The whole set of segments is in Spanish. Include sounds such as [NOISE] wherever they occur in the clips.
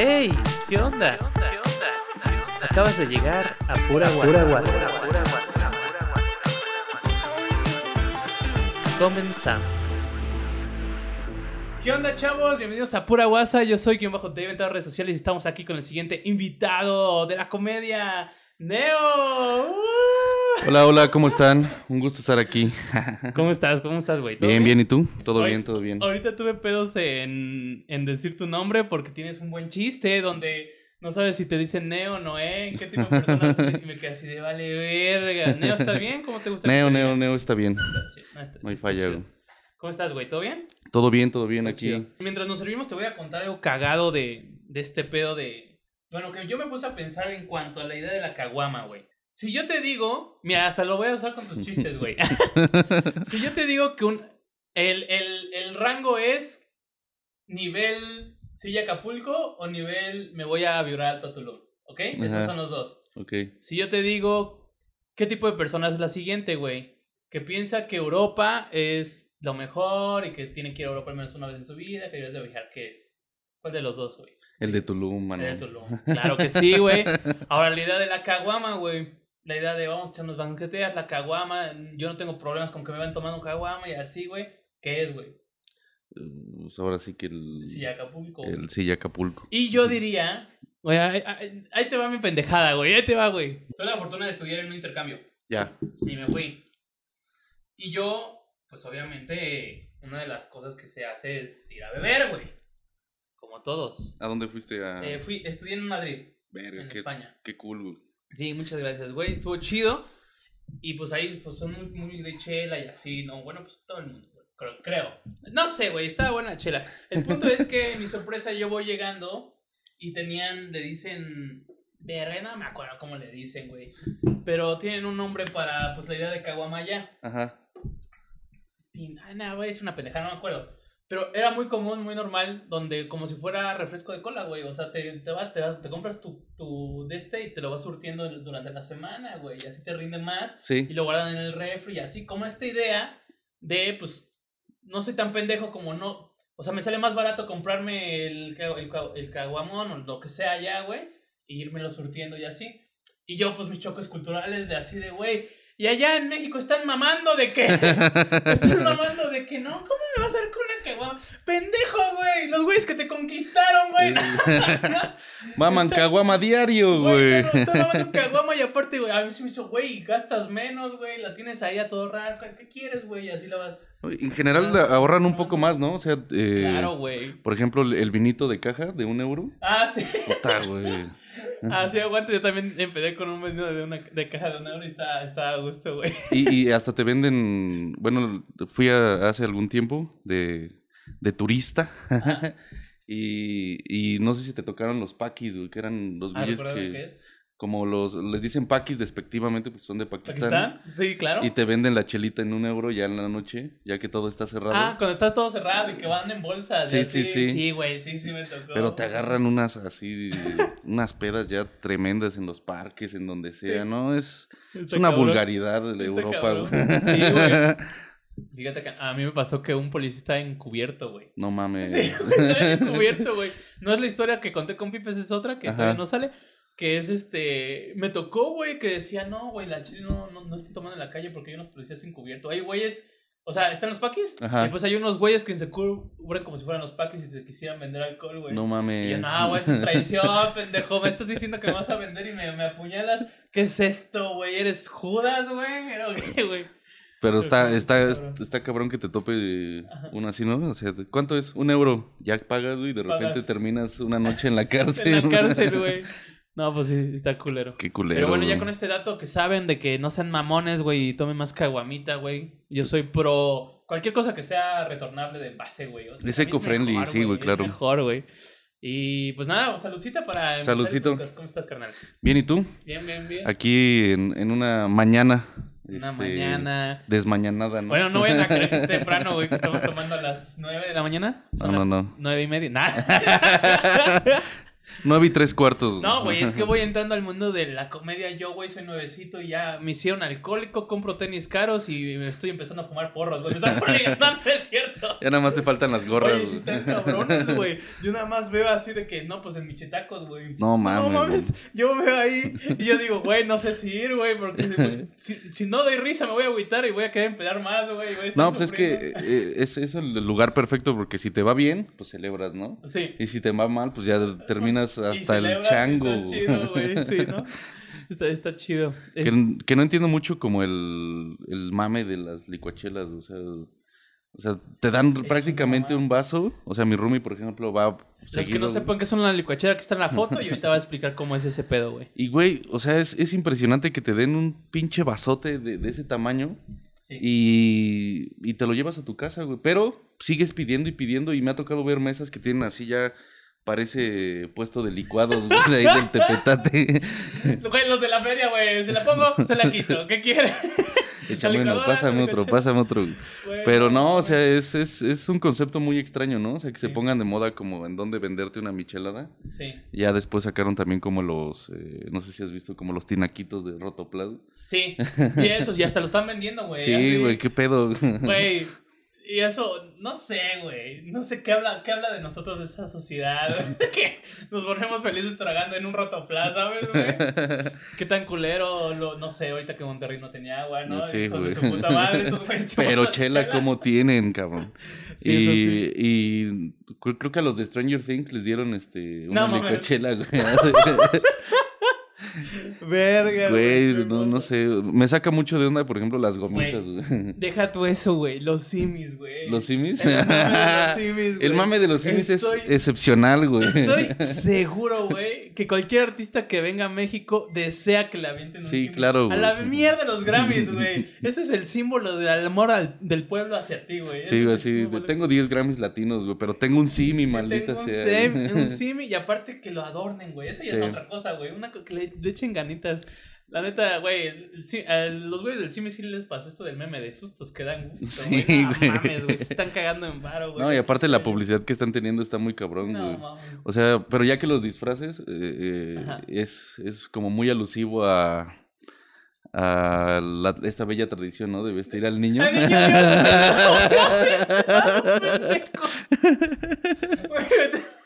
Hey, ¿qué onda? Acabas de llegar a Pura Guasa. Comenzamos. ¿Qué onda, chavos? Bienvenidos a Pura Guasa. Yo soy quien bajo TV en todas las redes sociales y estamos aquí con el siguiente invitado de la comedia, Neo. Hola, hola, ¿cómo están? Un gusto estar aquí. [LAUGHS] ¿Cómo estás? ¿Cómo estás, güey? ¿Todo Bien, bien, ¿y tú? Todo bien, todo bien. Ahorita tuve pedos en, en decir tu nombre porque tienes un buen chiste donde no sabes si te dicen Neo, Noé, qué tipo de personas. y me quedé así de vale, verga. Neo, ¿está bien? ¿Cómo te gusta? Neo, Neo? Neo está bien. No, está- No hay falla, chido. güey. ¿Cómo estás, güey? ¿Todo bien? Todo bien, todo bien Chido. aquí. Mientras nos servimos, te voy a contar algo cagado de, de este pedo de. Bueno, que yo me puse a pensar en cuanto a la idea de la caguama, güey. Si yo te digo. Mira, hasta lo voy a usar con tus chistes, güey. [LAUGHS] si yo te digo que un. El, el, el rango es. Nivel Silla Acapulco o nivel me voy a vibrar alto a Tulum. ¿Ok? Esos son los dos. Ok. Si yo te digo, ¿qué tipo de persona es la siguiente, güey? Que piensa que Europa es lo mejor y que tiene que ir a Europa al menos una vez en su vida, que debes de viajar, ¿qué es? ¿Cuál de los dos, güey? El de Tulum, mano. El de Tulum. Claro que sí, güey. Ahora, la idea de la caguama, güey. La idea de vamos a echarnos banqueteas, la caguama. Yo no tengo problemas con que me vayan tomando caguama y así, güey. ¿Qué es, güey? Pues ahora sí que el... Sí, Acapulco. güey. El Silla Acapulco. Y yo diría, güey, ahí, ahí- ahí te va mi pendejada, güey. Ahí te va, güey. Tuve la fortuna de estudiar en un intercambio. Ya. Y me fui. Y yo, pues obviamente, una de las cosas que se hace es ir a beber, güey. Como todos. ¿A dónde fuiste a...? Eh, fui, estudié en Madrid, Verga, en qué, España. qué cool, güey. Sí, muchas gracias, güey. Estuvo chido. Y pues ahí pues son muy, muy de chela y así, ¿no? Bueno, pues todo el mundo, creo, creo. No sé, güey, estaba buena la chela. El punto es que, mi sorpresa, yo voy llegando y tenían, le dicen... Verga, no me acuerdo cómo le dicen, güey. Pero tienen un nombre para, pues, la idea de Caguamaya. Ajá. Pin- ah, no, güey, es una pendejada, no me acuerdo. Pero era muy común, muy normal, donde como si fuera refresco de cola, güey. O sea, te, te vas, te, vas- te compras tu, tu de este y te lo vas surtiendo durante la semana, güey. Y así te rinde más. Sí. Y lo guardan en el refri. Y así como esta idea de, pues, no soy tan pendejo como no. O sea, me sale más barato comprarme el, el, el caguamón o lo que sea ya, güey. Y irmelo surtiendo y así. Y yo, pues, mis choques culturales de así de, güey. Y allá en México están mamando de que. [LAUGHS] están mamando de que no. ¿Cómo me vas a hacer con una caguama? Pendejo, güey. Los güeyes que te conquistaron, güey. [LAUGHS] Maman caguama diario, Güey, güey. no, caguama y aparte, güey, a mí se me hizo, güey, gastas menos, güey, la tienes ahí a todo raro, ¿qué quieres, güey? Y así la vas. En general ahorran un poco más, ¿no? O sea, eh, Claro, güey. por ejemplo, el- vinito de caja de un euro. Ah, sí. Puta, güey. [LAUGHS] Ah, sí, aguante, yo también empecé con un venido de una de caja de un euro y está, está a gusto, güey. Y, y hasta te venden, bueno, fui a- hace algún tiempo de, de turista Ajá. Y, y no sé si te tocaron los paquis, güey, que eran los Ah, billetes ¿recuerdan que, qué es? como los, les dicen paquis despectivamente porque son de Pakistán. ¿Pakistán? Sí, claro. Y te venden la chelita en un euro ya en la noche, ya que todo está cerrado. Ah, cuando está todo cerrado y que van en bolsas. Sí, sí, sí. Sí, güey, sí, sí me tocó. pero te agarran unas así, [LAUGHS] unas pedas ya tremendas en los parques, en donde sea, Sí. ¿no? Es, es una cabrón. vulgaridad de Está Europa, güey. Sí, güey. [LAUGHS] Fíjate que a mí me pasó que un policía estaba encubierto, güey. No mames. Sí, estaba encubierto, güey. No es la historia que conté con Pipes, es otra que Ajá. todavía no sale. Que es este. Me tocó, güey, que decía, no, güey, la chile no, no, no estoy tomando en la calle porque hay unos policías encubiertos. Hay güeyes. O sea, están los paquis. Ajá. Y pues hay unos güeyes que se cubren como si fueran los paquis y te quisieran vender alcohol, güey. No Y mames. yo, no, güey, esto es traición, pendejo. Me estás diciendo que me vas a vender y me, me apuñalas. ¿Qué es esto, güey? ¿Eres Judas, güey? ¿Pero qué, [LAUGHS] güey? Pero está, está, está cabrón. está cabrón que te tope uno así, ¿no? O sea, ¿cuánto es? Un euro. Ya pagas, güey, y de repente Pagas. terminas una noche en la cárcel. [LAUGHS] En la cárcel, güey. No, pues sí, está culero. Qué culero. Pero bueno, ya con este dato que saben de que no sean mamones, güey, y tomen más caguamita, güey. Yo soy pro cualquier cosa que sea retornable de envase, güey. O sea, Es eco-friendly, sí, güey, es claro. mejor, güey. Y pues nada, saludcita para Saludcito. ¿Cómo estás, carnal? Bien, ¿y tú? Bien, bien, bien. Aquí en, en una mañana. Una este, mañana. Desmañanada, ¿no? Bueno, no vayan a creer que es [LAUGHS] temprano, güey, que estamos tomando a las 9 de la mañana. Son No, no, las no. 9 y media. Nada. [LAUGHS] No vi tres cuartos. No, güey, es que voy [LAUGHS] entrando al mundo de la comedia. Yo, güey, soy nuevecito y ya me hicieron alcohólico, compro tenis caros y me estoy empezando a fumar porros, güey. Me están poniendo, [LAUGHS] no, es cierto. Ya nada más te faltan las gorras. Oye, si están cabrones, [LAUGHS] güey. Yo nada más veo así de que, no, pues en michetacos, güey. No mames. No mames. Yo veo ahí y yo digo, güey, no sé si ir, güey, porque si, si, no doy risa me voy a agüitar y voy a querer empedar más, güey. No, pues es que eh, es, es el lugar perfecto porque si te va bien, pues celebras, ¿no? Sí. Y si te va mal, pues ya terminas hasta el chango. Está chido, güey, sí, ¿no? [LAUGHS] Está, está chido. Que, es... que, no entiendo mucho como el, el mame de las licuachelas, o sea... O sea, te dan es prácticamente un vaso. O sea, mi roomie, por ejemplo, va. Los que no sepan qué son la licuachera, que está en la foto, y ahorita va a explicar cómo es ese pedo, güey. Y, güey, o sea, es, es, impresionante que te den un pinche vasote de, de ese tamaño. Sí. Y, y te lo llevas a tu casa, güey. Pero sigues pidiendo y pidiendo. Y me ha tocado ver mesas que tienen así ya parece puesto de licuados, güey, de ahí del tepetate. [LAUGHS] Güey, los de la feria, güey, se la pongo, se la quito, ¿qué quiere? [LAUGHS] Échame uno, pásame otro, [LAUGHS] pásame otro. Güey, Pero no, o sea, es, es, es, un concepto muy extraño, ¿no? O sea, que sí. se pongan de moda como en dónde venderte una michelada. Sí. Ya después sacaron también como los, eh, no sé si has visto, como los tinaquitos de Rotoplas. Sí, y esos, y hasta lo están vendiendo, güey. Sí, güey, qué pedo. Güey, y eso, no sé, güey. No sé qué habla, qué habla de nosotros de esa sociedad. [LAUGHS] que nos ponemos felices tragando en un rotoplas, ¿sabes, güey? [LAUGHS] Qué tan culero, lo, no sé, ahorita que Monterrey no tenía agua, ¿no? Sí, güey. de su puta madre, estos [LAUGHS] Pero chela, chela, ¿cómo tienen, cabrón? Sí, y, sí. y creo que a los de Stranger Things les dieron este una No, licuachela, güey. [LAUGHS] Verga, güey. No, no sé. Me saca mucho de onda, por ejemplo, las gomitas, güey. [LAUGHS] Deja tú eso, güey. Los simis, güey. ¿Los simis? El mame de los [LAUGHS] simis, El mame de los simis Estoy... es excepcional, güey. Estoy seguro, güey, que cualquier artista que venga a México desea que le avienten un Sí, claro, A güey. la mierda los Grammys, güey. Ese es el símbolo del amor al, del pueblo hacia ti, güey. Sí, güey, sí. Tengo 10 Grammys latinos, güey, pero tengo un simi, sí, maldita tengo un sea. Sem, un simi y aparte que lo adornen, güey. Eso ya Sí. es otra cosa, güey. Una que le, le echen ganitas. La neta, güey, los güeyes del Simi sí les pasó esto del meme de sustos que dan gusto, Sí, güey. No güey. mames, güey, se están cagando en varo, güey. No, y aparte la publicidad que están teniendo está muy cabrón, No, güey. mames. O sea, pero ya que los disfraces, eh, eh, es, es como muy alusivo a, a la- esta bella tradición, ¿no? De vestir al niño. ¡Ay, niño, Dios! [LAUGHS] [LAUGHS] [LAUGHS]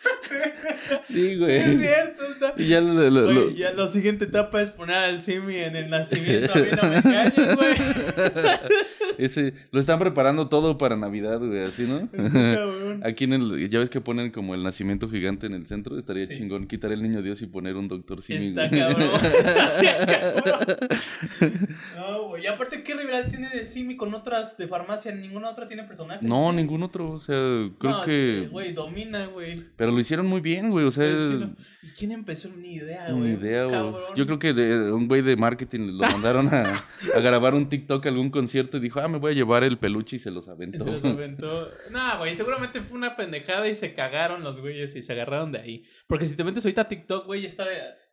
Güey, sí, güey. es cierto. Está... Y ya lo, lo- Güey, lo- ya la siguiente etapa es poner al Simi en el nacimiento. A mí no me engañes, güey. [LAUGHS] ese, lo están preparando todo para Navidad, güey, así, ¿no? Cabrón. [LAUGHS] Aquí en el, ya ves que ponen como el nacimiento gigante en el centro, estaría Sí. chingón quitar el niño Dios y poner un doctor Simi. Está güey. [LAUGHS] cabrón. No, güey. Y aparte, ¿qué rivalidad tiene de Simi con otras de farmacia? Ninguna otra tiene personaje. No, ningún otro, o sea, creo No, que... Güey, domina, güey. Pero lo hicieron muy bien, güey, o sea... Sí, no. ¿Y quién empezó? Ni idea, güey. Ni idea, güey. Yo creo que de, un güey de marketing lo mandaron a, a grabar un TikTok a algún concierto y dijo, ah, me voy a llevar el peluche y se los aventó. Se los aventó. No, güey, seguramente fue una pendejada y se cagaron los güeyes y se agarraron de ahí. Porque si te metes ahorita a TikTok, güey, ya está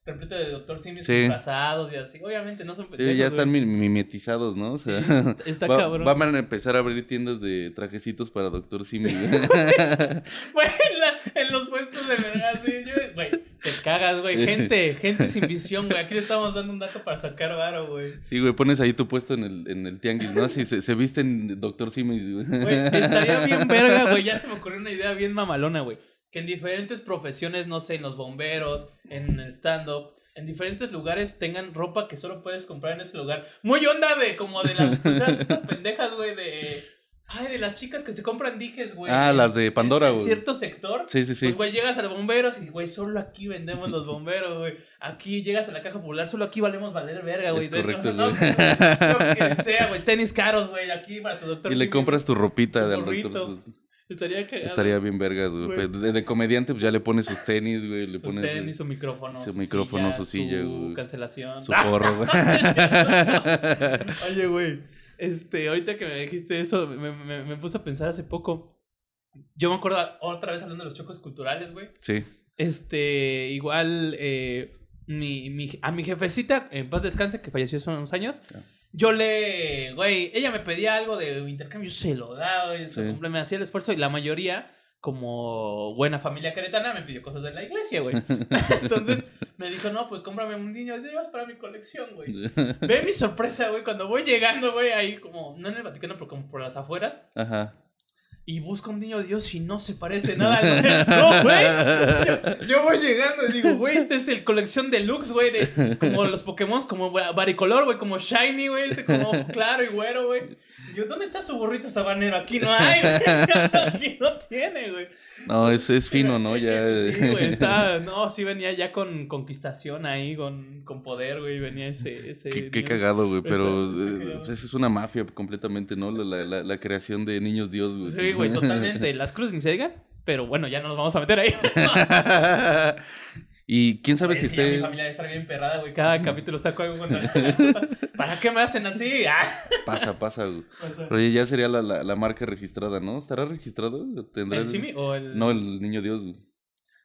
repleto de Doctor Simios Sí. disfrazados y así. Obviamente no son Sí, pendejos. ya están güey. mimetizados, ¿no? O sea, Sí, está va- cabrón. van a empezar a abrir tiendas de trajecitos para Doctor Simi. [LAUGHS] güey. Güey, en, la- en los puestos de verga, así, yo- güey, te cagas, güey. Gente, gente sin visión, güey. Aquí le estamos dando un dato para sacar varo, güey. Sí, güey, pones ahí tu puesto en el, en el tianguis, ¿no? Así se, se visten Doctor Simi. güey. Güey, estaría bien verga, güey. Ya se me ocurrió una idea bien mamalona, güey. Que en diferentes profesiones, no sé, en los bomberos, en el stand-up, en diferentes lugares tengan ropa que solo puedes comprar en ese lugar. Muy onda de como de las pendejas, güey, de. Ay, de las chicas que se compran dijes, güey. Ah, las de Pandora, en güey. cierto sector. Sí, sí, sí. Pues, güey, llegas a los bomberos y, güey, solo aquí vendemos los bomberos, güey. Aquí llegas a la caja popular, solo aquí valemos valer verga, güey. Es correcto, no, güey. Lo que sea, güey. Tenis caros, güey, aquí para tu doctor. Y le compras tu ropita gorrito. doctor. Estaría cagado. Estaría bien vergas, güey. Pues, De, de comediante, pues ya le pones sus tenis, güey. Le Sus pones tenis, su micrófono. su micrófono, su silla, su güey. cancelación. su porro, güey. [LAUGHS] Oye, güey. Este, ahorita que me dijiste eso, me, me, me puse a pensar hace poco. Yo me acuerdo otra vez hablando de los chocos culturales, güey. Sí. Este, igual, eh, mi, mi, a mi jefecita, en paz descanse, que falleció hace unos años, yo le, güey, ella me pedía algo de intercambio, yo se lo daba, güey, Sí. me hacía el esfuerzo y la mayoría como buena familia queretana, me pidió cosas de la iglesia, güey. [LAUGHS] Entonces me dijo, no, pues cómprame un niño de Dios para mi colección, güey. Ve mi sorpresa, güey, cuando voy llegando, güey, ahí como, no en el Vaticano, pero como por las afueras. Ajá y busca un niño Dios y no se parece nada al [LAUGHS] No, güey. Yo, voy llegando y digo, güey, este es el colección deluxe, güey, de como los Pokémon, como varicolor, güey, como shiny, güey, este como claro y güero, güey. Yo, ¿dónde está su burrito sabanero? Aquí no hay, güey. [LAUGHS] Aquí no tiene, güey. No, es, es fino, ¿no? Ya... Sí, güey, está... [LAUGHS] No, sí venía ya con conquistación ahí, con, con poder, güey. Venía ese... ese qué, cagado, güey, pero eh, eso es una mafia completamente, ¿no? La, la, la, creación de niños dios, güey. Sí, güey, [LAUGHS] totalmente. Las cruces ni se digan, pero bueno, ya no nos vamos a meter ahí. [LAUGHS] Y quién sabe si esté. Mi familia está bien perrada, güey. Cada [LAUGHS] capítulo saco algo con ¿Para qué me hacen así? Ah. Pasa, pasa, güey. Pero ya sería la, la, la, marca registrada, ¿no? ¿Estará registrado? ¿Tendrá ¿El Simi o el.? No, el niño Dios, güey.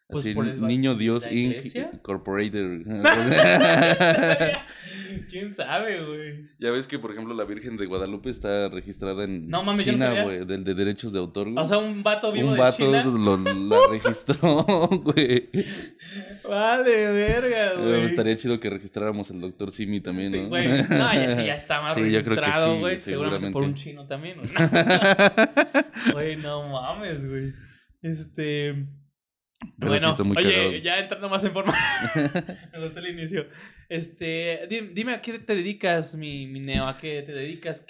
Pues Así, Niño Dios Incorporated. [LAUGHS] [LAUGHS] ¿Quién sabe, güey? Ya ves que, por ejemplo, la Virgen de Guadalupe está registrada en China, güey, del de derechos de autor. O sea, un vato vivo un vato Lo, la [LAUGHS] registró, güey. Vale, verga, güey. estaría chido que registráramos el doctor Simi también, ¿no? Sí, güey. No, ya sí, ya está más registrado, güey. seguramente por un chino también. Güey, no mames, güey. Este bueno, oye, ya entrando más en forma. [LAUGHS] Me gustó el inicio. Este, dime, ¿a qué te dedicas, mi, mi Neo? ¿A qué te dedicas?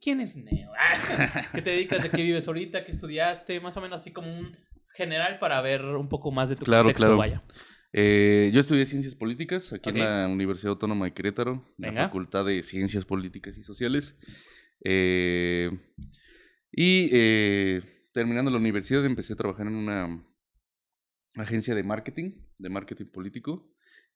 quién es Neo? [LAUGHS] ¿Qué te dedicas? ¿De qué vives ahorita? ¿Qué estudiaste? Más o menos así como un general para ver un poco más de tu claro, contexto, claro. vaya. Eh, yo estudié Ciencias Políticas aquí en la Universidad Autónoma de Querétaro, en la Facultad de Ciencias Políticas y Sociales. Eh, y eh, terminando la universidad empecé a trabajar en una agencia de marketing, de marketing político.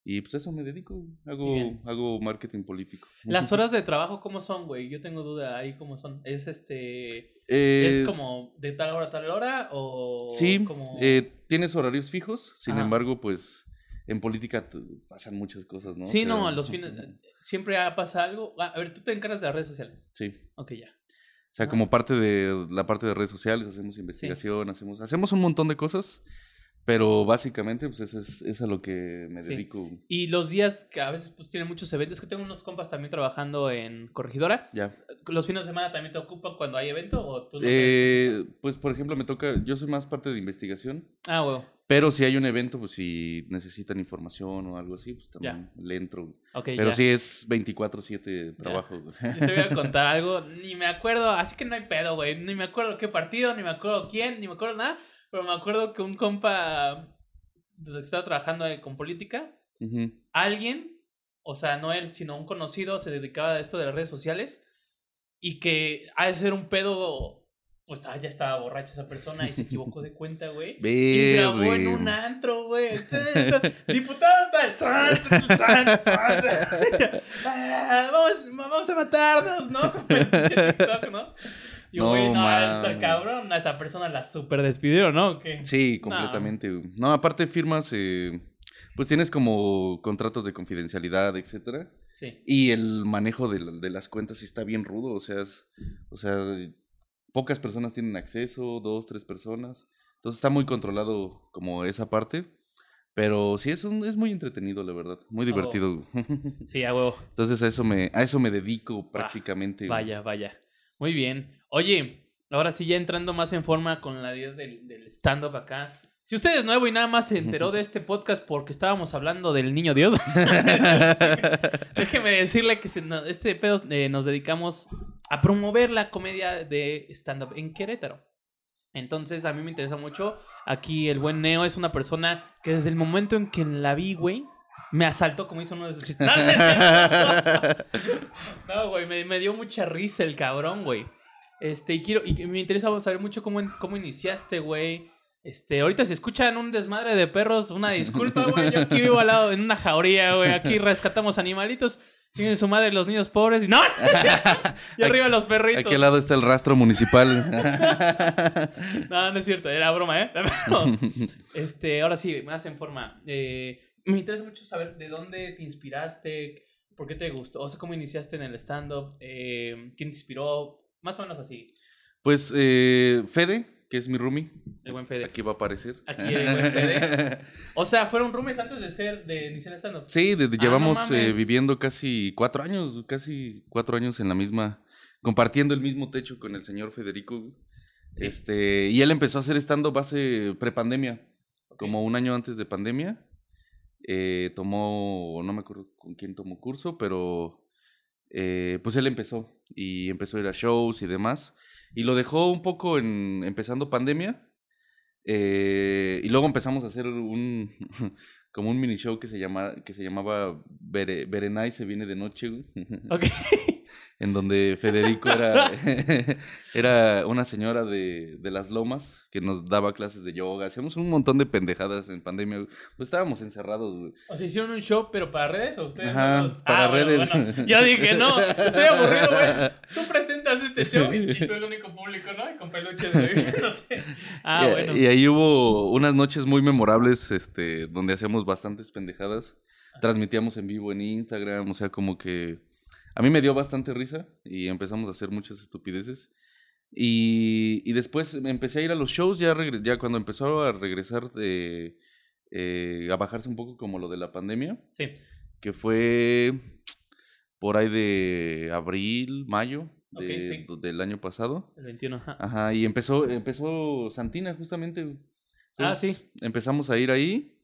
Y pues eso me dedico, hago, hago marketing político. [LAUGHS] ¿Las horas de trabajo cómo son, güey? Yo tengo duda ahí cómo son. ¿Es este... ¿Es eh, como de tal hora a tal hora o...? Sí, eh, tienes horarios fijos, sin embargo, pues en política pasan muchas cosas, ¿no? Sí, no, los [LAUGHS] fines... Siempre pasa algo. Ah, a ver, tú te encargas de las redes sociales. Sí. Ok, ya. O sea, como parte de la parte de redes sociales, hacemos investigación, hacemos, hacemos un montón de cosas. Pero básicamente, pues eso es, a lo que me dedico. Y los días que a veces pues tienen muchos eventos, que tengo unos compas también trabajando en Corregidora. Ya. ¿Los fines de semana también te ocupan cuando hay evento o tú no eh, Pues por ejemplo me toca, yo soy más parte de investigación. Ah, bueno. Pero si hay un evento, pues si necesitan información o algo así, pues también le entro. Pero sí es 24/7 trabajo. [LAUGHS] Yo te voy a contar algo, ni me acuerdo, así que no hay pedo, güey. Ni me acuerdo qué partido, ni me acuerdo quién, ni me acuerdo nada. Pero me acuerdo que un compa que estaba trabajando con política, alguien, o sea, no él, sino un conocido, se dedicaba a esto de las redes sociales y que ha de ser un pedo, pues ah, ya estaba borracho esa persona y se [LAUGHS] equivocó de cuenta, güey. y grabó en un antro, güey. [LAUGHS] Diputado tal. [LAUGHS] Ah, vamos, vamos a matarnos, ¿no? ¿no? Yo, güey, no, no cabrón, a esa persona la super despidieron, ¿no? Sí, completamente. No, aparte firmas, eh, pues tienes como contratos de confidencialidad, etcétera. Sí. Y el manejo de, de las cuentas está bien rudo, o sea, o sea, pocas personas tienen acceso, dos, tres personas. Entonces está muy controlado como esa parte. Pero sí, es, es muy entretenido, la verdad. Muy divertido. [LAUGHS] Sí, a huevo. Entonces a eso me, a eso me dedico prácticamente. vaya, vaya. Muy bien. Oye, ahora sí, ya entrando más en forma con la idea del, stand-up acá. Si usted es nuevo y nada más se enteró de este podcast porque estábamos hablando del niño Dios, [LAUGHS] [LAUGHS] déjeme decirle que este pedo eh, nos dedicamos a promover la comedia de stand-up en Querétaro. Entonces, a mí me interesa mucho. Aquí el buen Neo es una persona que desde el momento en que la vi, güey, me asaltó como hizo uno de sus chistes. [LAUGHS] No, güey, me, me, dio mucha risa el cabrón, güey. Este, y quiero, y me interesa saber mucho cómo, cómo iniciaste, güey. Este, ahorita se escuchan un desmadre de perros, una disculpa, güey. Yo aquí vivo al lado en una jauría, güey. Aquí rescatamos animalitos. Tienen su madre los niños pobres y ¡no! [LAUGHS] y arriba los perritos. Aquí al lado está el rastro municipal. [LAUGHS] no, no es cierto, era broma, ¿eh? este, ahora sí, me en forma. Eh, me interesa mucho saber de dónde te inspiraste, por qué te gustó, o sea, cómo iniciaste en el stand-up, eh, quién te inspiró, más o menos así. Pues eh, Fede, que es mi roomie. El buen Fede. Aquí va a aparecer. Aquí el buen Fede. [LAUGHS] O sea, fueron roomies antes de ser, de iniciar stand-up. Sí, de- de- Ah, llevamos no eh, viviendo casi cuatro años, casi cuatro años en la misma, compartiendo el mismo techo con el señor Federico. Sí. Este, y él empezó a hacer stand-up hace prepandemia, Ok. como un año antes de pandemia. Eh, tomó, no me acuerdo con quién tomó curso, pero eh, pues él empezó y empezó a ir a shows y demás. Y lo dejó un poco en empezando pandemia. eh, y luego empezamos a hacer un [LAUGHS] como un mini show que se llama que se llamaba Bere, Berenay se viene de noche, güey. [LAUGHS] [LAUGHS] En donde Federico era, [LAUGHS] era una señora de, de las lomas que nos daba clases de yoga. Hacíamos un montón de pendejadas en pandemia. Pues estábamos encerrados, güey. O sea, hicieron un show, pero para redes o ustedes. Ajá, para Ah, bueno, redes. bueno. Yo dije, no, estoy aburrido, güey. Tú presentas este show y, y tú el único público, ¿no? Y con peluches, güey. [LAUGHS] No sé. Ah, y, bueno. y ahí hubo unas noches muy memorables, este, donde hacíamos bastantes pendejadas. Transmitíamos en vivo en Instagram, o sea, como que a mí me dio bastante risa y empezamos a hacer muchas estupideces. Y, y después me empecé a ir a los shows, ya, ya cuando empezó a regresar de, eh, a bajarse un poco como lo de la pandemia, Sí. que fue por ahí de abril, mayo de- del año pasado. El 21, ajá. Ajá, y empezó, empezó Santina justamente. Ah, Entonces, Empezamos a ir ahí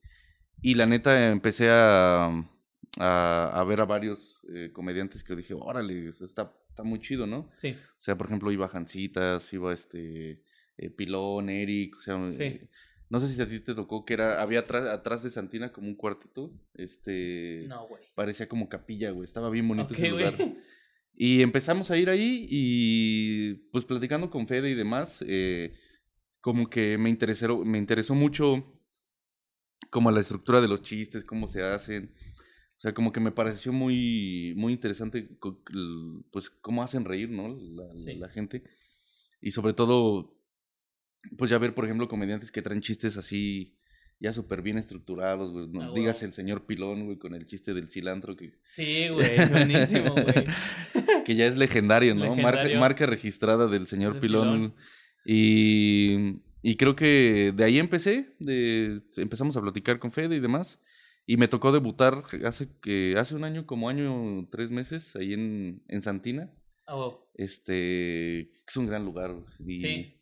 y la neta empecé a, a, a ver a varios eh, comediantes que dije, órale, o sea, está, está muy chido, ¿no? Sí. O sea, por ejemplo, iba Jancitas, iba este eh, Pilón, Eric, o sea, Sí. eh, no sé si a ti te tocó que era, había atrás, atrás de Santina como un cuartito, este, No, güey. parecía como capilla, güey, estaba bien bonito Ok, ese lugar. Y empezamos a ir ahí y pues platicando con Fede y demás, eh, como que me interesó, me interesó mucho como la estructura de los chistes, cómo se hacen. O sea, como que me pareció muy, muy interesante pues cómo hacen reír, ¿no? La, Sí. la gente. Y sobre todo, pues ya ver, por ejemplo, comediantes que traen chistes así ya súper bien estructurados, güey. No Ah, digas el señor Pilón, güey, con el chiste del cilantro que Sí, [LAUGHS] güey. Buenísimo, güey. que ya es legendario, ¿no? Marca, marca registrada del señor Del Pilón. Pilón. Y, y creo que de ahí empecé, de, empezamos a platicar con Fede y demás. Y me tocó debutar hace que hace un año, como año, tres meses, ahí en, en Santina. Ah, güey. Este, es un gran lugar. Y, Sí.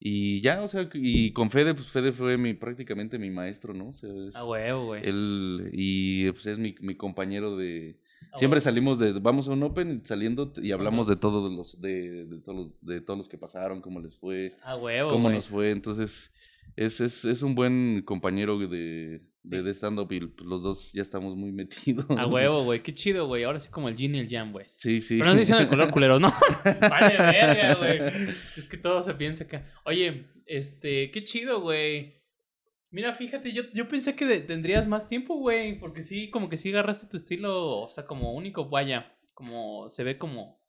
y ya, o sea, y con Fede, pues Fede fue mi, prácticamente mi maestro, ¿no? O sea, es- Ah, huevo, güey. él, y pues es mi, mi compañero de, Siempre salimos de, vamos a un open saliendo y hablamos de todos los, de, de todos los, de todos los que pasaron, cómo les fue, Ah, huevo, cómo güey. nos fue. Entonces, es, es, es un buen compañero de, de, de stand-up y pues, los dos ya estamos muy metidos. A huevo, güey. Qué chido, güey. Ahora sí como el Gin y el Jam, güey. Sí, sí. Pero no estoy diciendo el color culero, no. [LAUGHS] vale, verga, güey. Es que todo se piensa acá. Oye, este, qué chido, güey. Mira, fíjate, yo, yo pensé que de- tendrías más tiempo, güey. Porque sí, como que sí agarraste tu estilo, o sea, como único, vaya. Como se ve como.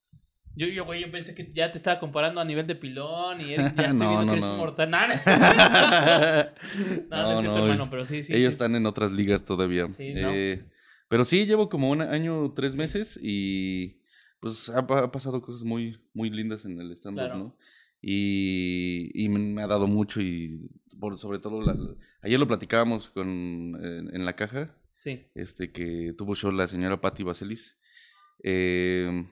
Yo, yo, güey, yo pensé que ya te estaba comparando a nivel de pilón y Eric, [LAUGHS] ya estoy No, viendo no, que eres no. un mortal. [LAUGHS] No, no, es cierto, hermano, pero sí, sí. Ellos sí. están en otras ligas todavía. Sí, ¿no? Eh, pero sí, llevo como un año, tres meses y pues ha, pa- ha pasado cosas muy, muy lindas en el stand-up, Claro. ¿no? Y, y me- ha dado mucho y por, sobre todo, la- ayer lo platicábamos con, en, en la caja, Sí. este que tuvo show la señora Patti Vaselis. Eh,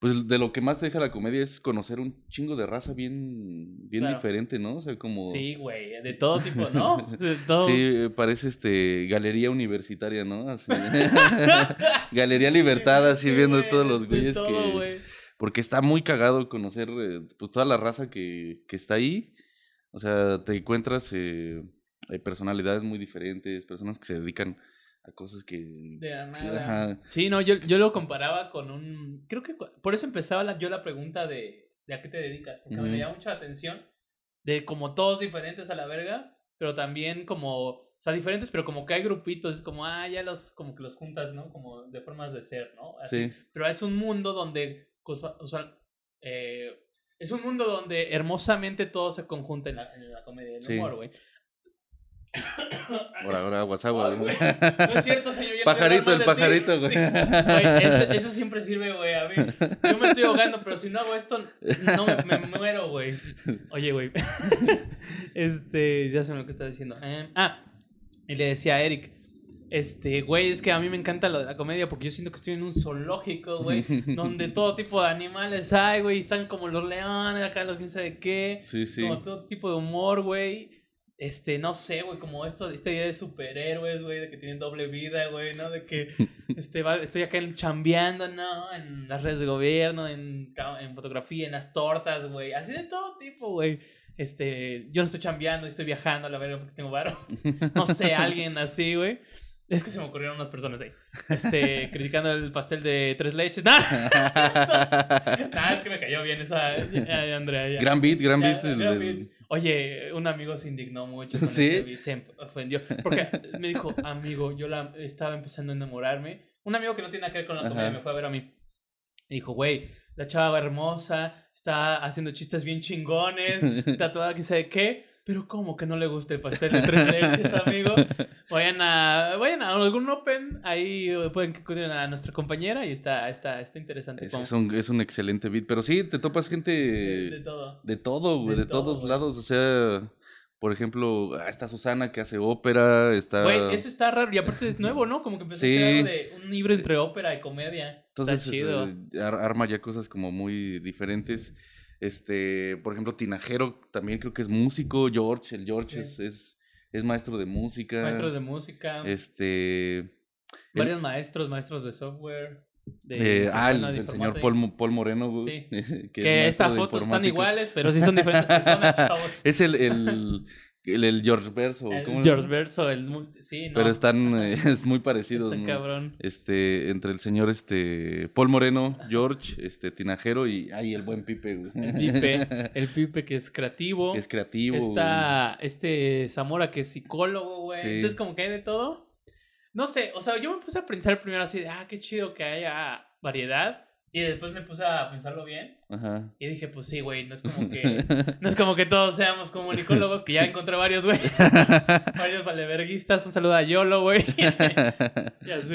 pues de lo que más te deja la comedia es conocer un chingo de raza bien, bien Claro. diferente, ¿no? O sea, como... Sí, güey, de todo tipo, ¿no? [LAUGHS] De todo. Sí, eh, parece este galería universitaria, ¿no? Así. [LAUGHS] [LAUGHS] galería Libertad, así Sí, viendo todos los güeyes todo, que. Porque está muy cagado conocer eh, pues toda la raza que, que está ahí. O sea, te encuentras eh, hay personalidades muy diferentes, personas que se dedican a cosas que. De la nada. ajá. Sí, no, yo, yo lo comparaba con un... Creo que por eso empezaba la- yo la pregunta de, de a qué te dedicas, porque me Ujú. llama mucha atención de como todos diferentes a la verga, pero también como... O sea, diferentes, pero como que hay grupitos, es como, ah, ya los, como que los juntas, ¿no? Como de formas de ser, ¿no? Así. Sí. Pero es un mundo donde, cosa- o sea, eh, es un mundo donde hermosamente todo se conjunta en la, en la comedia del Sí. humor, güey. Ahora, ahora, WhatsApp, güey. No es cierto, señor. Pajarito, el pajarito, güey. Sí. Eso, eso siempre sirve, güey. A mí, yo me estoy ahogando, pero si no hago esto, no me, me muero, güey. Oye, güey. [LAUGHS] Este, ya sé lo que estaba diciendo. Eh, ah, y le decía a Eric. Este, güey, es que a mí me encanta lo de la comedia porque yo siento que estoy en un zoológico, güey, [LAUGHS] donde todo tipo de animales hay, güey, están como los leones, acá los quién sabe qué, Sí, sí. como todo tipo de humor, güey. Este, no sé, güey, como esto, esta idea de superhéroes, güey, de que tienen doble vida, güey, ¿no? De que [LAUGHS] este, va- estoy acá chambeando, ¿no? En las redes de gobierno, en, en fotografía, en las tortas, güey. Así de todo tipo, güey. Este, yo no estoy chambeando, estoy viajando a la verga porque tengo varo. [LAUGHS] [LAUGHS] No sé, alguien así, güey. Es que se me [LAUGHS] ocurrieron unas personas ahí. Este, [LAUGHS] criticando el pastel de tres leches. [LAUGHS] ¡Nah! Nah, es que me cayó bien esa. ya, Andrea, ya. Gran beat, gran Ya, beat. el- gran el- beat. Oye, un amigo se indignó mucho con ¿Sí? ese beat, se ofendió. Porque me dijo, amigo, yo la estaba empezando a enamorarme. Un amigo que no tiene nada que ver con la comedia Ajá. me fue a ver a mí. Y dijo, güey, la chava hermosa, está haciendo chistes bien chingones, tatuada que sabe qué. Pero ¿cómo que no le gusta el pastel de tres leches, amigo? Vayan a, vayan a algún open, ahí eh, pueden que acuden a nuestra compañera y está, está, está interesante. Es, es un, es un excelente beat. Pero sí, te topas gente de, de todo. de todo, güey, de de, todo, todos güey. lados. O sea, por ejemplo, ah, está Susana que hace ópera, está... Güey, eso está raro. Y aparte es nuevo, ¿no? Como que empezó Sí. a ser algo de un libro entre ópera y comedia. Entonces, está chido. eh, ar- arma ya cosas como muy diferentes. Este, por ejemplo, Tinajero también creo que es músico. George, el George Sí. es, es, es maestro de música. Maestros de música. Este. el- varios maestros, maestros de software. De, eh, ah, el, señor. Paul, Paul Moreno, Sí. que, [LAUGHS] Que, es maestro estas fotos están iguales, pero sí son diferentes [LAUGHS] personas, chavos. Es el, el, el, el George Verso. El. George Verso, el multi- sí, no. Pero están, eh, [LAUGHS] es muy parecido. Está cabrón. Este, entre el señor este Paul Moreno, George, este Tinajero y ay, el buen Pipe, güey. El Pipe, [LAUGHS] el Pipe que es creativo. Es creativo. Está este Zamora que es psicólogo, güey. Sí. Entonces, como que hay de todo. No sé, o sea, yo me puse a pensar primero así de, ah, qué chido que haya variedad. Y después me puse a pensarlo bien. Ajá. Y dije, pues sí, güey, no es como que. [LAUGHS] No es como que todos seamos comunicólogos, que ya encontré varios, güey. [LAUGHS] varios valeverguistas. Un saludo a Yolo, güey. [LAUGHS] y así.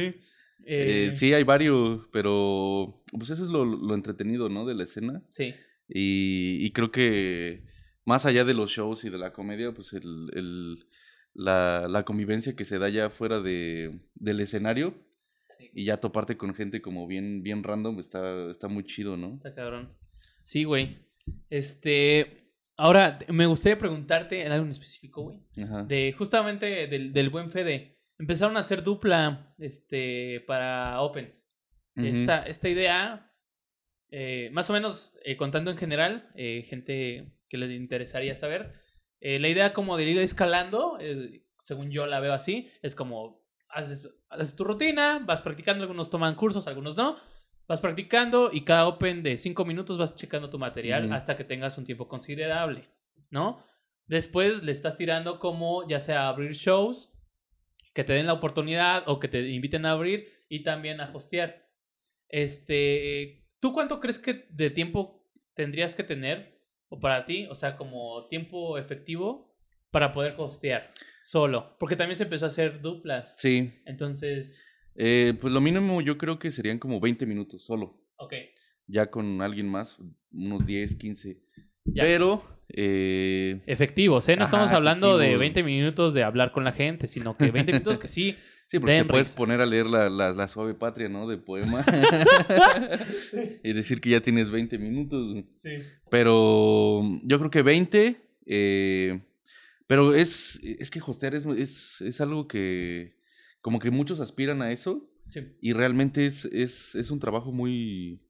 Eh, Eh, sí, hay varios, pero pues eso es lo, lo entretenido, ¿no? De la escena. sí. Y, y creo que más allá de los shows y de la comedia, pues el, el- la, la convivencia que se da ya fuera de, del escenario Sí, y ya toparte con gente como bien, bien random está, está muy chido, ¿no? está cabrón. Sí, güey. Este. Ahora, me gustaría preguntarte en algo en específico, güey. Ajá. De justamente del, del buen Fede. Empezaron a hacer dupla este, para Opens. Esta, esta idea, eh, más o menos eh, contando en general, eh, gente que les interesaría saber, la idea como de ir escalando, según yo la veo así, es como haces, haces tu rutina, vas practicando, algunos toman cursos, algunos no, vas practicando y cada Open de 5 minutos vas checando tu material hasta que tengas un tiempo considerable, ¿no? Después le estás tirando como ya sea abrir shows, que te den la oportunidad o que te inviten a abrir y también a hostear. Este, ¿tú cuánto crees que de tiempo tendrías que tener o para ti, o sea, como tiempo efectivo para poder hostear solo? Porque también se empezó a hacer duplas. Sí, Entonces, eh, pues lo mínimo yo creo que serían como 20 minutos solo. ok, Ya con alguien más, unos 10, 15. Ya. Pero, eh, efectivos, ¿eh? No Ajá, estamos hablando de efectivos. 20 minutos de hablar con la gente, sino que 20 minutos que sí. [LAUGHS] sí, porque te puedes risa. poner a leer la, la, la suave patria, ¿no? De poema. [LAUGHS] y decir que ya tienes 20 minutos. Sí. Pero yo creo que 20. eh, pero es, es que hostear es, es, es algo que como que muchos aspiran a eso Sí. y realmente es, es, es un trabajo muy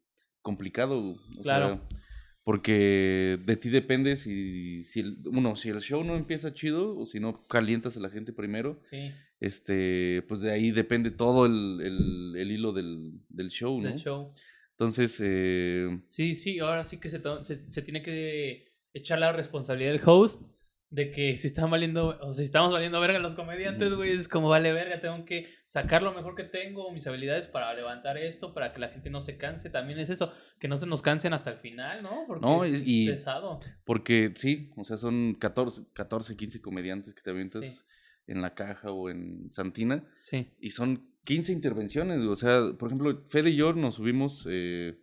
complicado. o Claro. sea, porque de ti depende si, si el, uno, si el show no empieza chido o si no calientas a la gente primero, Sí, este, pues de ahí depende todo el, el, el hilo del, del show, ¿no? del show. Entonces, eh, Sí, sí, ahora sí que se, se, se tiene que echar la responsabilidad del host de que si están valiendo, o si estamos valiendo verga los comediantes, güey, es como vale verga, tengo que sacar lo mejor que tengo, mis habilidades para levantar esto, para que la gente no se canse, también es eso, que no se nos cansen hasta el final, ¿no? Porque No, es, y- pesado. Porque sí, o sea, son 14, 14 15 comediantes que te avientas. Sí. en La Caja o en Santina. Sí. Y son 15 intervenciones, o sea, por ejemplo, Fede y yo nos subimos eh,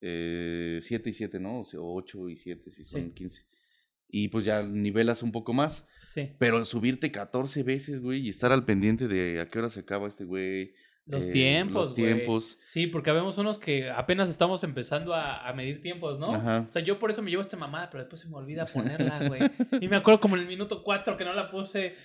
eh, 7 y 7, ¿no? O sea, 8 y 7, si son 15. Y pues ya nivelas un poco más. Sí. Pero subirte 14 veces, güey, y estar al pendiente de a qué hora se acaba este güey, los eh, tiempos, Los tiempos. Sí, porque vemos unos que apenas estamos empezando a, medir tiempos, ¿no? O sea, yo por eso me llevo esta mamada, pero después se me olvida ponerla, güey. y me acuerdo como en el minuto 4 que no la puse.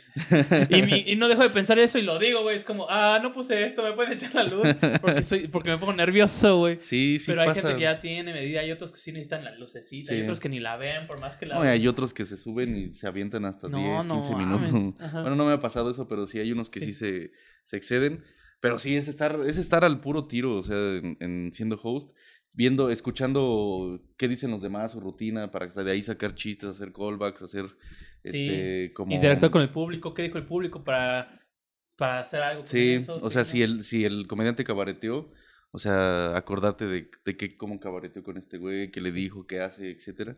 Y, y, no dejo de pensar eso y lo digo, güey. Es como, ah, no puse esto, me pueden echar la luz. Porque, soy, porque me pongo nervioso, güey. Sí, sí. Pero hay gente que ya tiene medida, hay otros que sí necesitan la lucecita, hay otros que ni la ven, por más que la No, y hay otros que se suben y se avientan hasta 10, 15 minutos. Bueno, no me ha pasado eso, pero sí hay unos que sí, se, se exceden. Pero sí, es estar, es estar al puro tiro, o sea, en, siendo host, viendo, escuchando qué dicen los demás, su rutina, para de ahí sacar chistes, hacer callbacks, hacer este, como... Interactuar con el público, qué dijo el público para, para hacer algo. sí, o sea, si, el, si el comediante cabareteó, o sea, acordarte de, de que, cómo cabareteó con este güey, qué le dijo, qué hace, etcétera.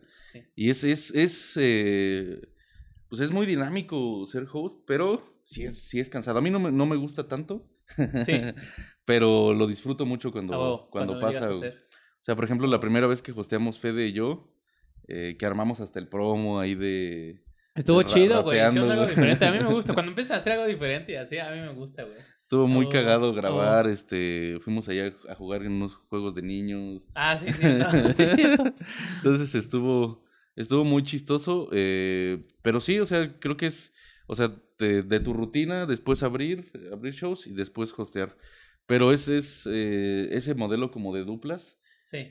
Y es, es, es eh, pues es muy dinámico ser host, pero sí es, sí es cansado. A mí no me, no me gusta tanto. Sí. [LAUGHS] Pero lo disfruto mucho cuando, cuando, pasa. O sea, por ejemplo, la primera vez que hosteamos Fede y yo, eh, que armamos hasta el promo ahí de. Estuvo chido, güey. Hicieron algo diferente. A mí me [LAUGHS] gusta. Cuando empiezas a hacer algo diferente y así, a mí me gusta, güey. Estuvo muy cagado grabar, este, fuimos allá a jugar en unos juegos de niños. Ah, [LAUGHS] sí, sí. Entonces estuvo, estuvo muy chistoso, eh, pero sí, o sea, creo que es, o sea, de, tu rutina, después abrir, abrir shows y después hostear. Pero ese es eh, ese modelo como de duplas.